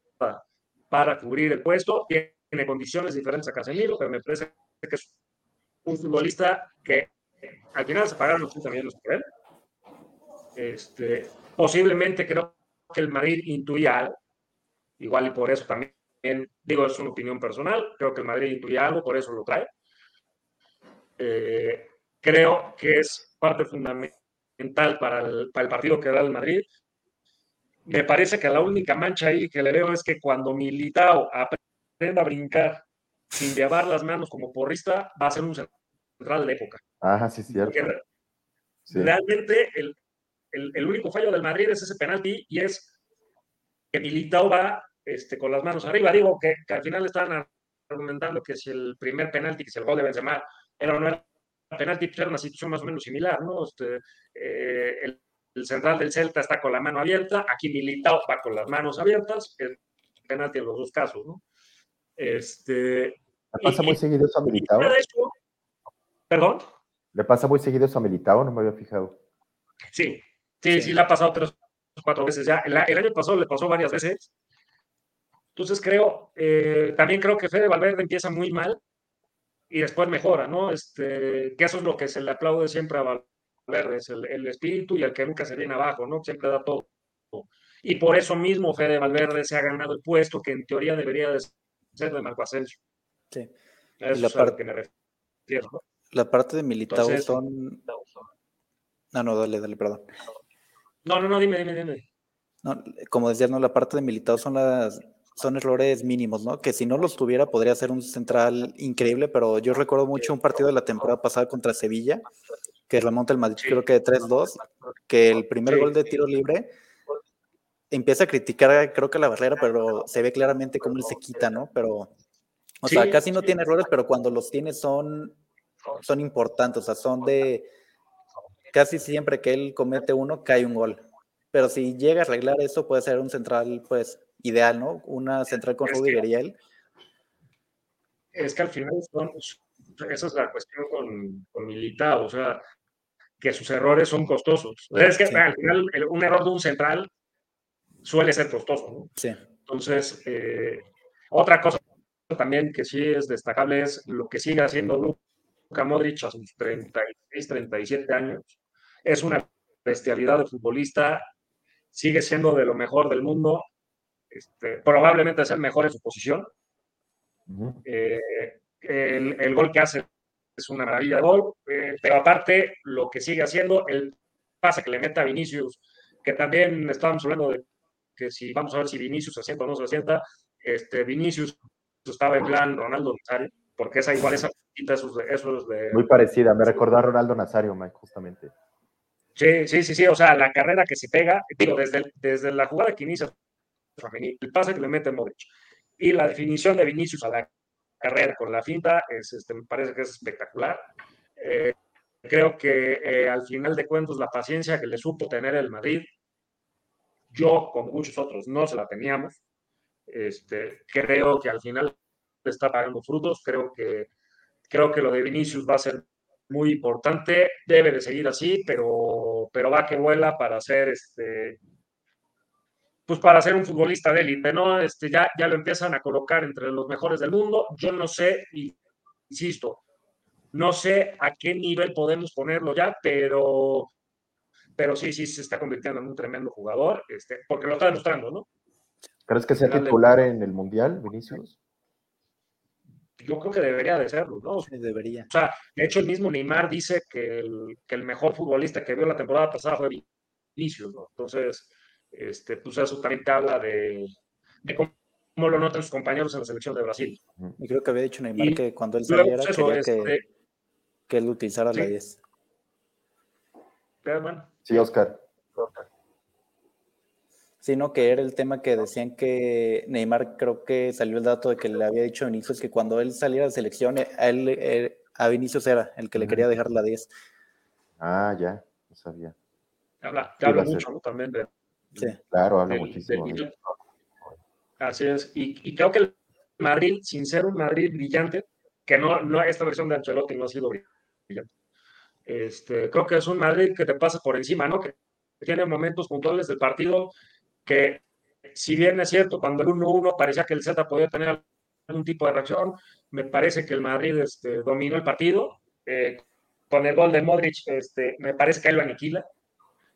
para cubrir el puesto, tiene condiciones diferentes a Casemiro, pero me parece que es un futbolista que al final se pagaron los también los por él. Este, posiblemente creo que el Madrid intuía algo, igual y por eso también, digo, es una opinión personal, creo que el Madrid intuía algo, por eso lo trae. Eh, creo que es parte fundamental para el, para el partido que da el Madrid. Me parece que la única mancha ahí que le veo es que cuando Militao aprenda a brincar sin llevar las manos como porrista, va a ser un central de época. Ajá, sí, cierto. Realmente el, el, el, único fallo del Madrid es ese penalti y es que Militao va este, con las manos arriba. Digo que, que al final estaban argumentando que si el primer penalti, que si el gol de Benzema era o no era penalti era una situación más o menos similar, ¿no? Este, eh, el, central del Celta está con la mano abierta, aquí Militao va con las manos abiertas, el penalti en los dos casos, ¿no? Este, ¿Le pasa muy seguido eso a Militao? ¿Perdón? ¿Le pasa muy seguido eso a Militao? No me había fijado. Sí, sí, sí, le ha pasado tres o cuatro veces ya. El, año pasado le pasó varias veces. Entonces creo, eh, también creo que Fede Valverde empieza muy mal y después mejora, ¿no? Este, que eso es lo que se le aplaude siempre a Valverde, es el, espíritu y el que nunca se viene abajo, ¿no? Siempre da todo. Y por eso mismo Fede Valverde se ha ganado el puesto que en teoría debería de ser de Marco Asensio. Sí. la parte, que me refiero, La parte de Militao son... No, no, dale, dale, perdón. No, no, no, dime, dime, dime. No, como decías, no, la parte de Militao son las son errores mínimos, ¿no? Que si no los tuviera podría ser un central increíble, pero yo recuerdo mucho un partido de la temporada pasada contra Sevilla, que remonta el Madrid, creo que de 3-2, que el primer gol de tiro libre empieza a criticar, creo que la barrera, pero se ve claramente cómo él se quita, ¿no? Pero, o sea, casi no tiene errores, pero cuando los tiene son, son importantes, o sea, son de casi siempre que él comete uno, cae un gol. Pero si llega a arreglar eso, puede ser un central, pues, ideal, ¿no? Una central con Rudy Geriel. Es que al final esa es la cuestión con, con Militao, o sea, que sus errores son costosos. es que al final un error de un central suele ser costoso, ¿no? Sí.'t eh, otra cosa también que sí es destacable es lo que sigue haciendo Luka Modric a sus 36, 37 años. Es una bestialidad de futbolista, sigue siendo de lo mejor del mundo este, probablemente es el mejor en su posición. Eh, el, gol que hace es una maravilla de gol, eh, pero aparte lo que sigue haciendo, el pase que le mete a Vinicius, que también estábamos hablando de que si vamos a ver si Vinicius se asienta o no se asienta, este, Vinicius estaba en plan Ronaldo Nazario, porque esa igual esa eso es de... Muy parecida, me recordó a Ronaldo Nazario, Mike, justamente. Sí, sí, sí, sí, o sea, la carrera que se pega, digo, desde, desde la jugada que inicia el pase que le mete Modric. Y la definición de Vinicius a la carrera con la finta es, este, me parece que es espectacular. Eh, creo que eh, al final de cuentas la paciencia que le supo tener el Madrid, yo como muchos otros no se la teníamos. Este, creo que al final está pagando frutos. Creo que, creo que lo de Vinicius va a ser muy importante. Debe de seguir así, pero, pero va que vuela para ser este, pues para ser un futbolista de élite, ¿no? Este, ya, ya lo empiezan a colocar entre los mejores del mundo. Yo no sé, insisto, no sé a qué nivel podemos ponerlo ya, pero, pero sí, sí se está convirtiendo en un tremendo jugador, este, porque lo está demostrando, ¿no? ¿Crees que sea titular en el Mundial, Vinicius? Yo creo que debería de serlo, ¿no? Sí, debería. O sea, de hecho, el mismo Neymar dice que el, que el mejor futbolista que vio la temporada pasada fue Vinicius, ¿no? Entonces, este, pues eso también te habla de, cómo, lo notan sus compañeros en la selección de Brasil. Y creo que había dicho Neymar que cuando él saliera pues quería que, este que, él utilizara la 10. Sí, Oscar. Sino que era el tema que decían que Neymar creo que salió el dato de que le había dicho a Vinicius que cuando él saliera de selección, a, él, eh, a Vinicius era el que le quería dejar la 10. Ah, ya, no sabía. Habla, habla mucho ¿no? también de, Sí. Claro, habla muchísimo. Así es. Y, creo que el Madrid, sin ser un Madrid brillante, que no, no esta versión de Ancelotti no ha sido brillante. Este, creo que es un Madrid que te pasa por encima, ¿no? Que tiene momentos puntuales del partido que, si bien es cierto, cuando el 1-1 parecía que el Z podía tener algún tipo de reacción, me parece que el Madrid este, dominó el partido. Eh, con el gol de Modric, este, me parece que él lo aniquila.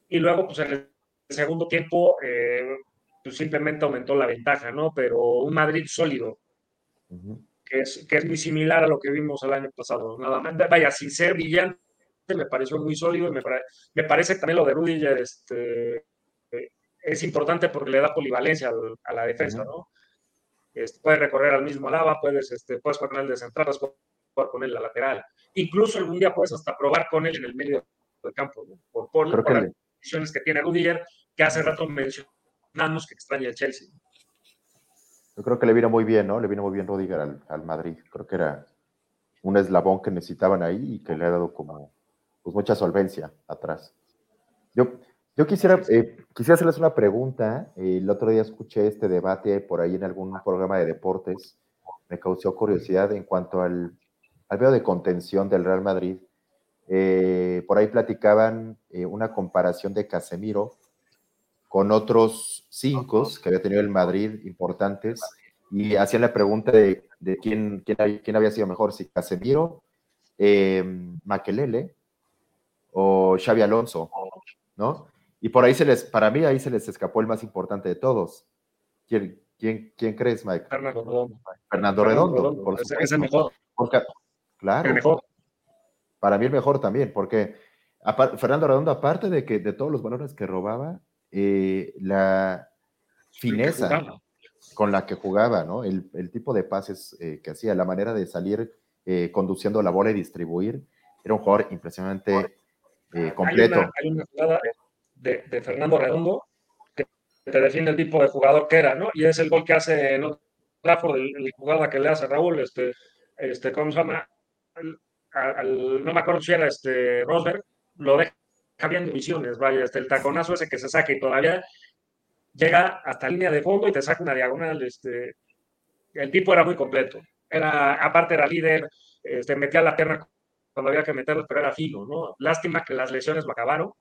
Y luego, pues en el segundo tiempo eh, pues simplemente aumentó la ventaja, ¿no? Pero un Madrid sólido, que, es, que es muy similar a lo que vimos el año pasado. Nada más, vaya, sin ser brillante, me pareció muy sólido y me, me parece también lo de Rudiger este, es importante porque le da polivalencia a la defensa, ¿no? Este, puedes recorrer al mismo lava, puedes, este, puedes jugar con él de central, puedes jugar con él la lateral. Incluso algún día puedes hasta probar con él en el medio del campo, ¿no? por, por, por las que tiene Rudiger, que hace rato mencionamos que extraña el Chelsea. Yo creo que le vino muy bien, ¿no? Le vino muy bien Rudiger al, Madrid. Creo que era un eslabón que necesitaban ahí y que le ha dado como pues, mucha solvencia atrás. Yo, yo quisiera, eh, quisiera hacerles una pregunta. el otro día escuché este debate por ahí en algún programa de deportes me causó curiosidad en cuanto al, al video de contención del Real Madrid. Eh, por ahí platicaban eh, una comparación de Casemiro con otros cinco que había tenido el Madrid importantes y hacían la pregunta de, quién, quién, había sido mejor, si Casemiro, eh, Maquelele o Xavi Alonso, ¿no? Y por ahí se les, para mí ahí se les escapó el más importante de todos. ¿Quién, quién, quién crees, Mike? Fernando Redondo. Fernando Redondo. Por es, el mejor. claro. El mejor. Para mí el mejor también, porque Fernando Redondo, aparte de que de todos los valores que robaba, eh, la fineza con la que jugaba, ¿no? El, tipo de pases eh, que hacía, la manera de salir eh, conduciendo la bola y distribuir, era un jugador impresionante completo. Hay una, jugada de, Fernando Redondo que te define el tipo de jugador que era, ¿no? Y es el gol que hace en Trafford, el, jugada que le hace Raúl, este, este, ¿cómo se llama? no me acuerdo si era este Rosberg, lo deja viendo visiones, vaya, este, el taconazo ese que se saca y todavía llega hasta línea de fondo y te saca una diagonal. Este, el tipo era muy completo. Era, aparte era líder, este, metía la pierna cuando había que meterlo, pero era fino, ¿no? Lástima que las lesiones lo acabaron,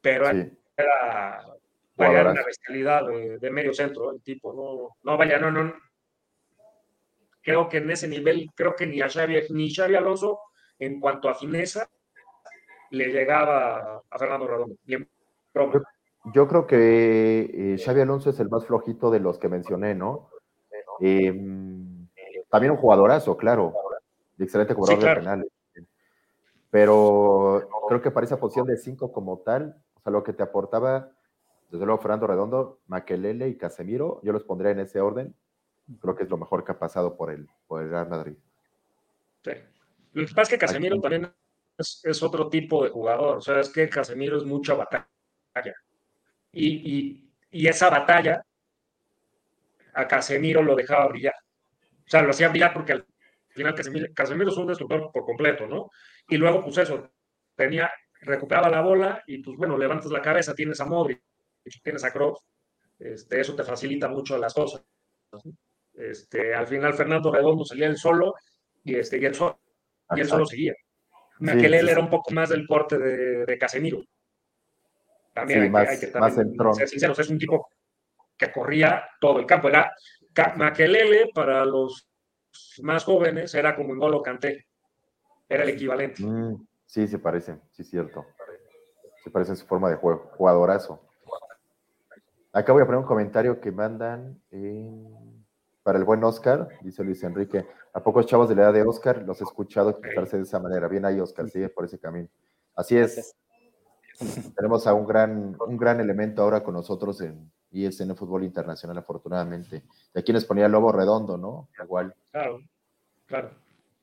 pero era, vaya, una bestialidad de, medio centro el tipo, ¿no? No, vaya, no, no. Creo que en ese nivel, creo que ni a Xavi, ni Xavi Alonso, en cuanto a fineza, le llegaba a Fernando Redondo. Yo, creo que eh, Xavi Alonso es el más flojito de los que mencioné, ¿no? Em, también un jugadorazo, claro, excelente jugador de penales. Pero creo que para esa posición de cinco como tal, o sea, lo que te aportaba, desde luego Fernando Redondo, Maquelele y Casemiro, yo los pondría en ese orden. Creo que es lo mejor que ha pasado por el, por el Real Madrid. Sí. Lo que pasa es que Casemiro también es, otro tipo de jugador. O sea, es que Casemiro es mucha batalla. Y, esa batalla a Casemiro lo dejaba brillar. O sea, lo hacía brillar porque al final Casemiro, es un destructor por completo, ¿no? Y luego, pues eso, tenía, recuperaba la bola y pues bueno, levantas la cabeza, tienes a Modric, tienes a Kroos, este, eso te facilita mucho las cosas. Este, al final Fernando Redondo salía él solo y, este, y, él, solo, y él solo seguía. Maquelele era un poco más del porte de, Casemiro. También hay, más, que, ser sinceros, es un tipo que corría todo el campo. Era Maquelele para los más jóvenes era como un golo canté. Era el equivalente. Mm, sí, se parece, sí, cierto. Se parece en su forma de juego. Jugadorazo. Acá voy a poner un comentario que mandan. Para el buen Oscar, dice Luis Enrique. A pocos chavos de la edad de Oscar los he escuchado expresarse de esa manera. Bien ahí, Oscar, sigue por ese camino. Así es. Tenemos a un gran, un gran elemento ahora con nosotros en ISN Fútbol Internacional, afortunadamente. De aquí nos ponía Lobo Redondo, ¿no? Igual. Claro, claro.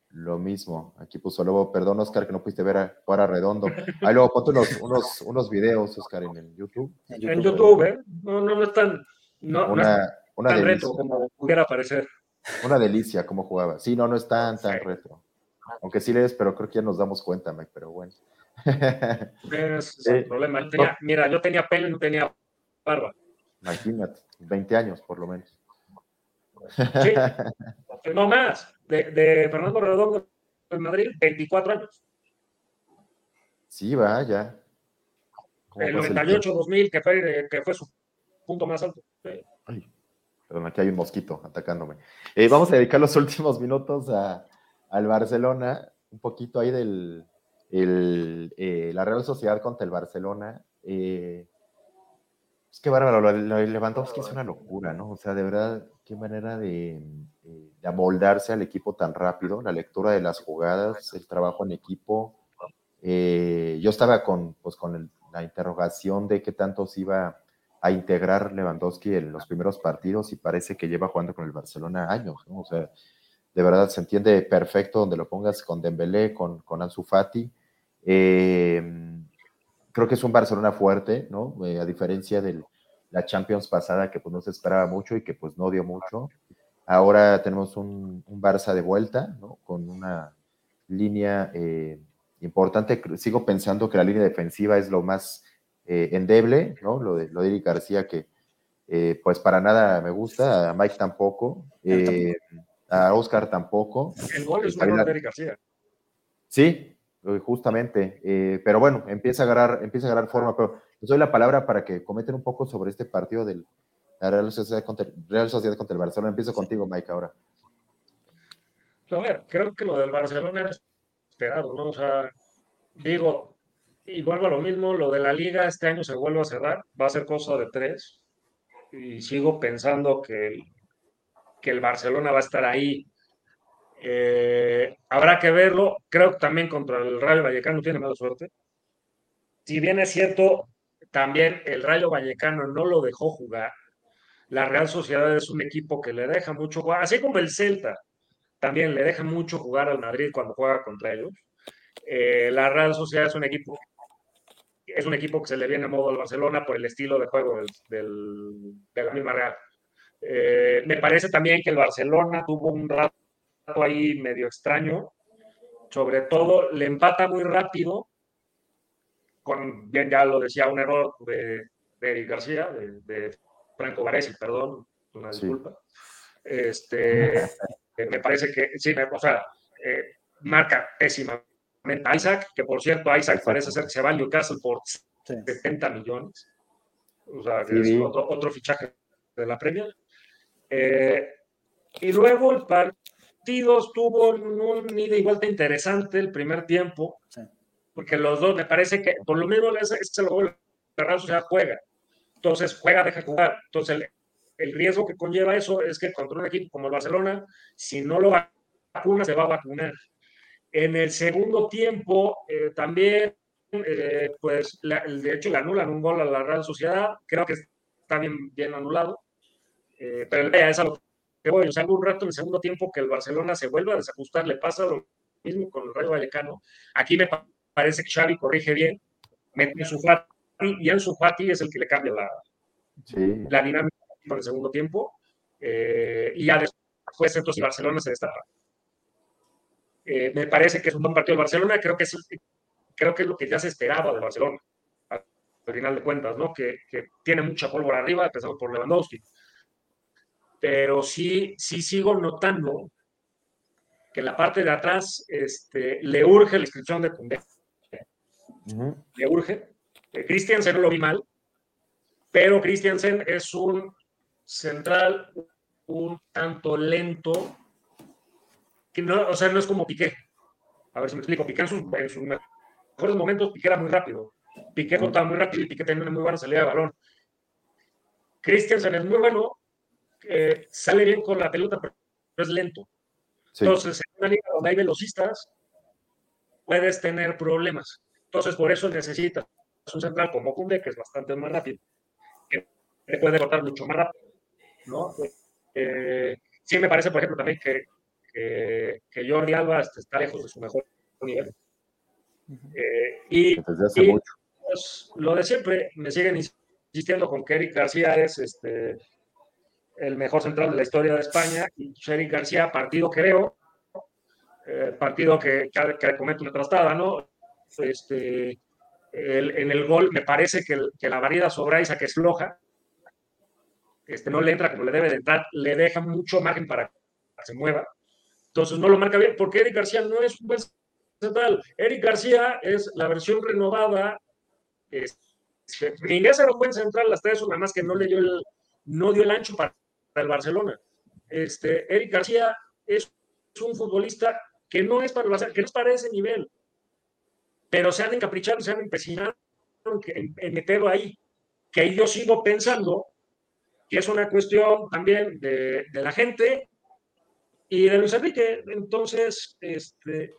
Lo mismo. Aquí puso Lobo, perdón, Oscar, que no pudiste ver a, a Redondo. Ahí luego ponte unos, unos, unos videos, Oscar, en el YouTube. En YouTube, ¿eh? No, no, no están. No, Una, una tan retro como pudiera parecer. Una delicia cómo jugaba. Sí, no, no es tan, tan retro. Aunque sí lees, pero creo que ya nos damos cuenta, Mike, pero bueno. es el problema. mira, yo tenía pelo y no tenía barba. Imagínate, 20 años por lo menos. Sí, no más. De, de Fernando Redondo en Madrid, 24 años. Sí, va, ya. El 98-2000, que fue, que fue su punto más alto. Ay. Perdón, aquí hay un mosquito atacándome. Eh, vamos a dedicar los últimos minutos al Barcelona, un poquito ahí del eh, la Real Sociedad contra el Barcelona. Eh, es que bárbaro, lo, lo Lewandowski es una locura, ¿no? O sea, de verdad, qué manera de, de, amoldarse al equipo tan rápido, la lectura de las jugadas, el trabajo en equipo. yo estaba con, pues, con la interrogación de qué tanto se iba a integrar Lewandowski en los primeros partidos y parece que lleva jugando con el Barcelona años, ¿no? O sea, de verdad se entiende perfecto donde lo pongas con Dembélé, con, con Ansu Fati. Eh, creo que es un Barcelona fuerte, ¿no? Eh, a diferencia de la Champions pasada que pues no se esperaba mucho y que pues no dio mucho. Ahora tenemos un, un Barça de vuelta, ¿no? Con una línea eh, importante. Sigo pensando que la línea defensiva es lo más eh, endeble, ¿no? Lo de, lo de Eric García, que eh, pues para nada me gusta, a Mike tampoco. Eh, a Oscar tampoco. El gol es un de Eric García. Sí, justamente. Eh, pero bueno, empieza a agarrar, empieza a agarrar forma. Pero les doy la palabra para que comenten un poco sobre este partido del Real Sociedad contra, Real Sociedad contra el Barcelona. Empiezo contigo, Mike, ahora. A ver, creo que lo del Barcelona era esperado, ¿no? O sea, digo, y vuelvo a lo mismo, lo de la liga este año se vuelve a cerrar, va a ser cosa de tres, y sigo pensando que el, que el Barcelona va a estar ahí. Eh, habrá que verlo, creo que también contra el Rayo Vallecano tiene mala suerte. Si bien es cierto, también el Rayo Vallecano no lo dejó jugar. La Real Sociedad es un equipo que le deja mucho jugar, así como el Celta también le deja mucho jugar al Madrid cuando juega contra ellos. Eh, la Real Sociedad es un equipo es un equipo que se le viene a modo al Barcelona por el estilo de juego del, de la misma Real. Eh, me parece también que el Barcelona tuvo un rato ahí medio extraño, sobre todo le empata muy rápido, con, bien ya lo decía, un error de, de Eric García, de, Franco Varese, perdón, una disculpa. Este, me parece que, sí, o sea, eh, marca pésima Isaac, que por cierto, Isaac parece ser que se va a Newcastle por 70 millones. O sea, es otro, fichaje de la Premier. Eh, y luego el partido estuvo un ida y vuelta interesante el primer tiempo, porque los dos, me parece que por lo menos ese, ese lo o sea, juega. Entonces, juega, deja jugar. Entonces, el, el, riesgo que conlleva eso es que contra un equipo como el Barcelona, si no lo vacuna, se va a vacunar. En el segundo tiempo, eh, también, eh, pues, de hecho, le anulan un gol a la Real Sociedad. Creo que está bien, bien anulado. Eh, pero es a lo que voy. O sea, un rato en el segundo tiempo que el Barcelona se vuelve a desajustar. Le pasa lo mismo con el Rayo Vallecano. Aquí me parece que Xavi corrige bien. Mete su Fati y en su Fati es el que le cambia la, la dinámica para el segundo tiempo. y ya después, entonces, Barcelona se destapa. Eh, me parece que es un buen partido de Barcelona, creo que es, creo que es lo que ya se esperaba de Barcelona, al, final de cuentas, ¿no? Que, tiene mucha pólvora arriba, empezando por Lewandowski. Pero sí, sí sigo notando que en la parte de atrás este, le urge la inscripción de Cundé. Le urge. Eh, Christiansen no lo vi mal, pero Christiansen es un central un tanto lento no, o sea, no es como Piqué. A ver si me explico. Piqué en sus, mejores momentos, Piqué era muy rápido. Piqué contaba muy rápido y Piqué tenía una muy buena salida de balón. Christiansen es muy bueno, eh, sale bien con la pelota, pero es lento. Entonces, en una liga donde hay velocistas, puedes tener problemas. Entonces, por eso necesitas un central como Kunde, que es bastante más rápido, que te puede cortar mucho más rápido. ¿no? Eh, sí me parece, por ejemplo, también que que, Jordi Alba está lejos de su mejor nivel. Eh, y, pues, lo de siempre, me siguen insistiendo con que Eric García es este, el mejor central de la historia de España. Y Eric García, partido creo, eh, partido que, que, comete una trastada, ¿no? Este, en el gol me parece que, que la variedad sobre esa que es floja, este, no le entra como le debe de entrar, le deja mucho margen para que se mueva. Entonces no lo marca bien, porque Eric García no es un buen central. Eric García es la versión renovada. Era un buen central, las tres, nada más que no le dio el, no dio el ancho para, el Barcelona. Este, Eric García es un futbolista que no es para que no es ese nivel. Pero se han encaprichado, se han empecinado en, en meterlo ahí. Que yo sigo pensando que es una cuestión también de la gente y de Luis Enrique. Entonces, este,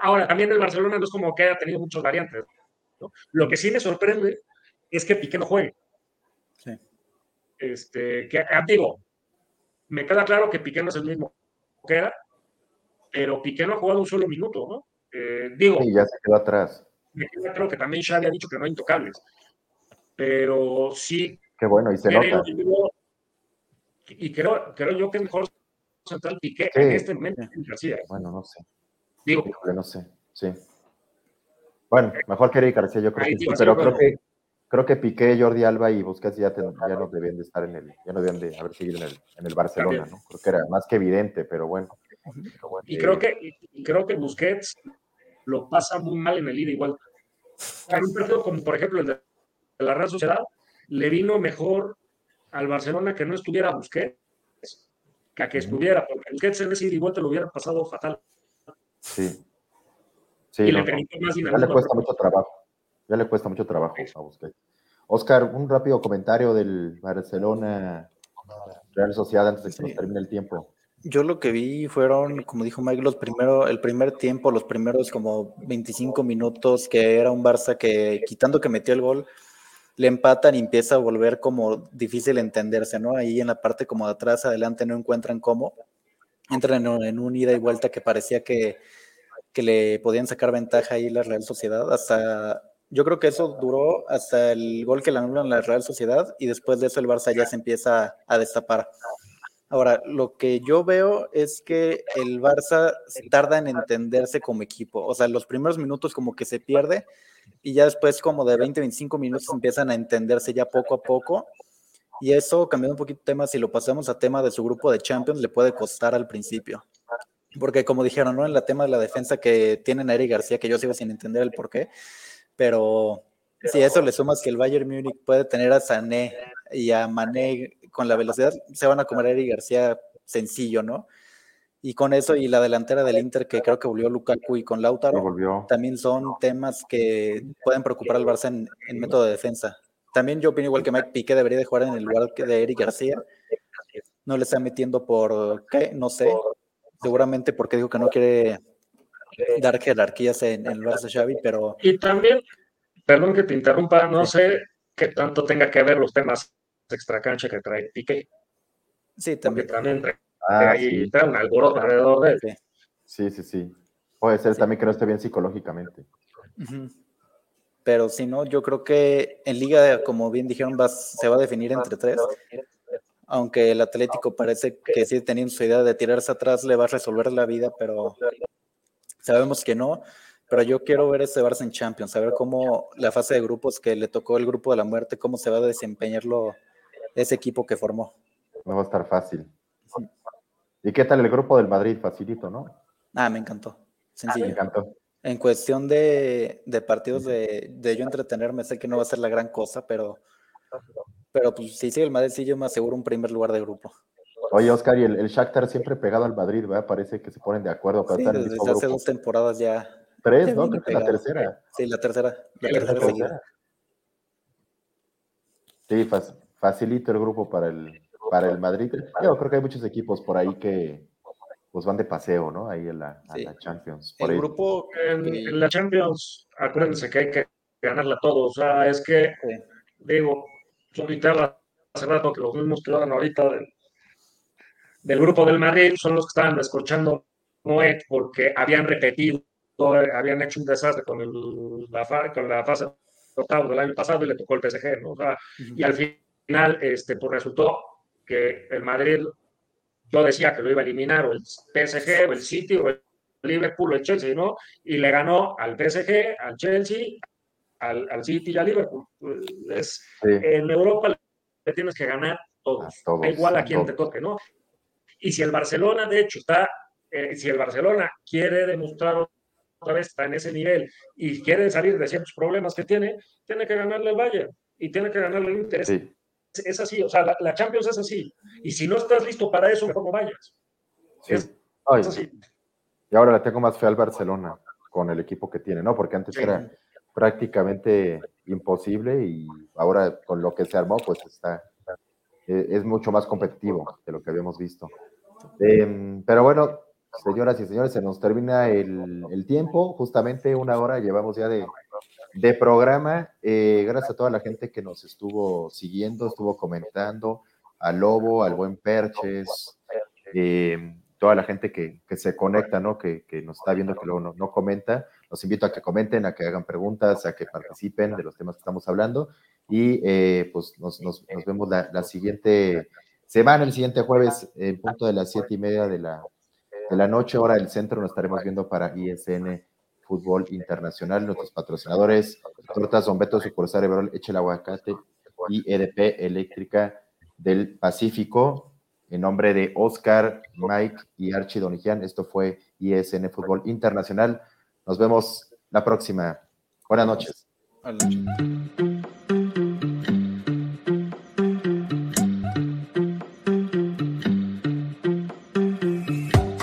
ahora también el Barcelona no es como que haya tenido muchos variantes. Lo que sí me sorprende es que Piqué no juegue. Sí. Este, que ah, digo, me queda claro que Piqué no es el mismo que era, pero Piqué no ha jugado un solo minuto, ¿no? Eh, digo. Sí, ya se quedó atrás. Me queda claro que también Xavi ha dicho que no hay intocables. Pero sí. Qué bueno, y se nota y creo, creo yo que mejor central Piqué en este momento García. Bueno, no sé. Digo, no sé, sí. Bueno, mejor que Eric García, yo creo que sí, pero creo que creo que Piqué, Jordi Alba y Busquets ya, ya no debían de estar en el, ya no debían de haber seguido en el, en el Barcelona, ¿no? Creo que era más que evidente, pero bueno. y, creo que, creo que Busquets lo pasa muy mal en el ida igual. Hay un partido como por ejemplo el de la Real Sociedad, le vino mejor al Barcelona que no estuviera Busquets que a que estuviera, porque Busquets en ese ida y vuelta lo hubiera pasado fatal. Sí. sí y le permite más Ya le cuesta mucho trabajo. Ya le cuesta mucho trabajo a Busquets. Oscar, un rápido comentario del Barcelona Real Sociedad antes de que nos termine el tiempo. Yo lo que vi fueron, como dijo Mike, los primero, el primer tiempo, los primeros como 25 minutos, que era un Barça que, quitando que metió el gol, le empatan y empieza a volver como difícil entenderse, ¿no? Ahí en la parte como de atrás, adelante no encuentran cómo. Entran en, un ida y vuelta que parecía que, que le podían sacar ventaja ahí la Real Sociedad. Hasta, yo creo que eso duró hasta el gol que le anulan la Real Sociedad y después de eso el Barça ya se empieza a destapar. Ahora, lo que yo veo es que el Barça tarda en entenderse como equipo. O sea, los primeros minutos como que se pierde y ya después como de 20, 25 minutos empiezan a entenderse ya poco a poco. Y eso, cambiando un poquito de tema, si lo pasamos a tema de su grupo de Champions, le puede costar al principio. Porque como dijeron, ¿no? En la tema de la defensa que tienen a Eric García, que yo sigo sin entender el por qué, pero si eso le sumas que el Bayern Múnich puede tener a Sané y a Mané con la velocidad, se van a comer a Eric García sencillo, ¿no? Y con eso y la delantera del Inter, que creo que volvió Lukaku y con Lautaro, también son temas que pueden preocupar al Barça en, método de defensa. También yo opino igual que Mike Piqué debería de jugar en el lugar de Eric García. No le está metiendo por qué, no sé. Seguramente porque dijo que no quiere dar jerarquías en, el Barça Xavi, pero... Y también, perdón que te interrumpa, no sé qué tanto tenga que ver los temas extracancha que trae Piqué. Sí, también. también ah, ahí trae un alboroto alrededor de él. Sí, sí, sí. Puede ser también que no esté bien psicológicamente. Pero si no, yo creo que en Liga, como bien dijeron, va, se va a definir entre tres. Aunque el Atlético parece que sí teniendo su idea de tirarse atrás, le va a resolver la vida, pero sabemos que no pero yo quiero ver ese Barça en Champions, saber cómo la fase de grupos que le tocó el grupo de la muerte, cómo se va a desempeñar ese equipo que formó. No va a estar fácil. ¿Y qué tal el grupo del Madrid? Facilito, ¿no? Ah, me encantó. Sencillo. me encantó. En cuestión de, partidos de, yo entretenerme, sé que no va a ser la gran cosa, pero, pero pues si sigue el Madrid, sí yo me aseguro un primer lugar de grupo. Oye, Oscar, y el, el Shakhtar siempre pegado al Madrid, ¿verdad? Parece que se ponen de acuerdo. sí, desde hace dos temporadas ya Tres, ¿no? Creo que la tercera. Sí, la tercera. La tercera, Sí, facilito el grupo para el, para el Madrid. Yo creo que hay muchos equipos por ahí que pues van de paseo, ¿no? Ahí en la, Champions. el grupo en, la Champions, acuérdense que hay que ganarla todos. O sea, es que, digo, yo ahorita hace rato que los mismos que lo hagan ahorita del, del grupo del Madrid son los que estaban descorchando Moet porque habían repetido habían hecho un desastre con, el, la, con la fase octavo del año pasado y le tocó el PSG, ¿no? Y al final, este, pues resultó que el Madrid, yo decía que lo iba a eliminar, o el PSG, o el City, o el Liverpool, o el Chelsea, ¿no? Y le ganó al PSG, al Chelsea, al, al City y al Liverpool. Es, En Europa le tienes que ganar todos, igual a quien te toque, ¿no? Y si el Barcelona, de hecho, está, eh, si el Barcelona quiere demostrar otra vez está en ese nivel y quiere salir de ciertos problemas que tiene, tiene que ganarle el Bayern y tiene que ganarle el Inter. Es, así, o sea, la, Champions es así. Y si no estás listo para eso, ¿cómo vayas? Es, así. Y ahora le tengo más fe al Barcelona con el equipo que tiene, ¿no? Porque antes era prácticamente imposible y ahora con lo que se armó, pues está, e, es mucho más competitivo de lo que habíamos visto. Em, pero bueno, Señoras y señores, se nos termina el, tiempo, justamente una hora llevamos ya de, programa. Eh, gracias a toda la gente que nos estuvo siguiendo, estuvo comentando, al Lobo, al buen Perches, eh, toda la gente que, se conecta, ¿no? Que, nos está viendo, que luego no, comenta. Los invito a que comenten, a que hagan preguntas, a que participen de los temas que estamos hablando. Y eh, pues nos, vemos la, la, siguiente semana, el siguiente jueves, en punto de las siete y media de la, de la noche, hora del centro, nos estaremos viendo para ISN Fútbol Internacional, nuestros patrocinadores, Tortas Don Beto, Sucursal Everol, Eche el Aguacate y EDP Eléctrica del Pacífico. En nombre de Oscar, Mike y Archie Donigian, esto fue ISN Fútbol Internacional. Nos vemos la próxima. Buenas noches.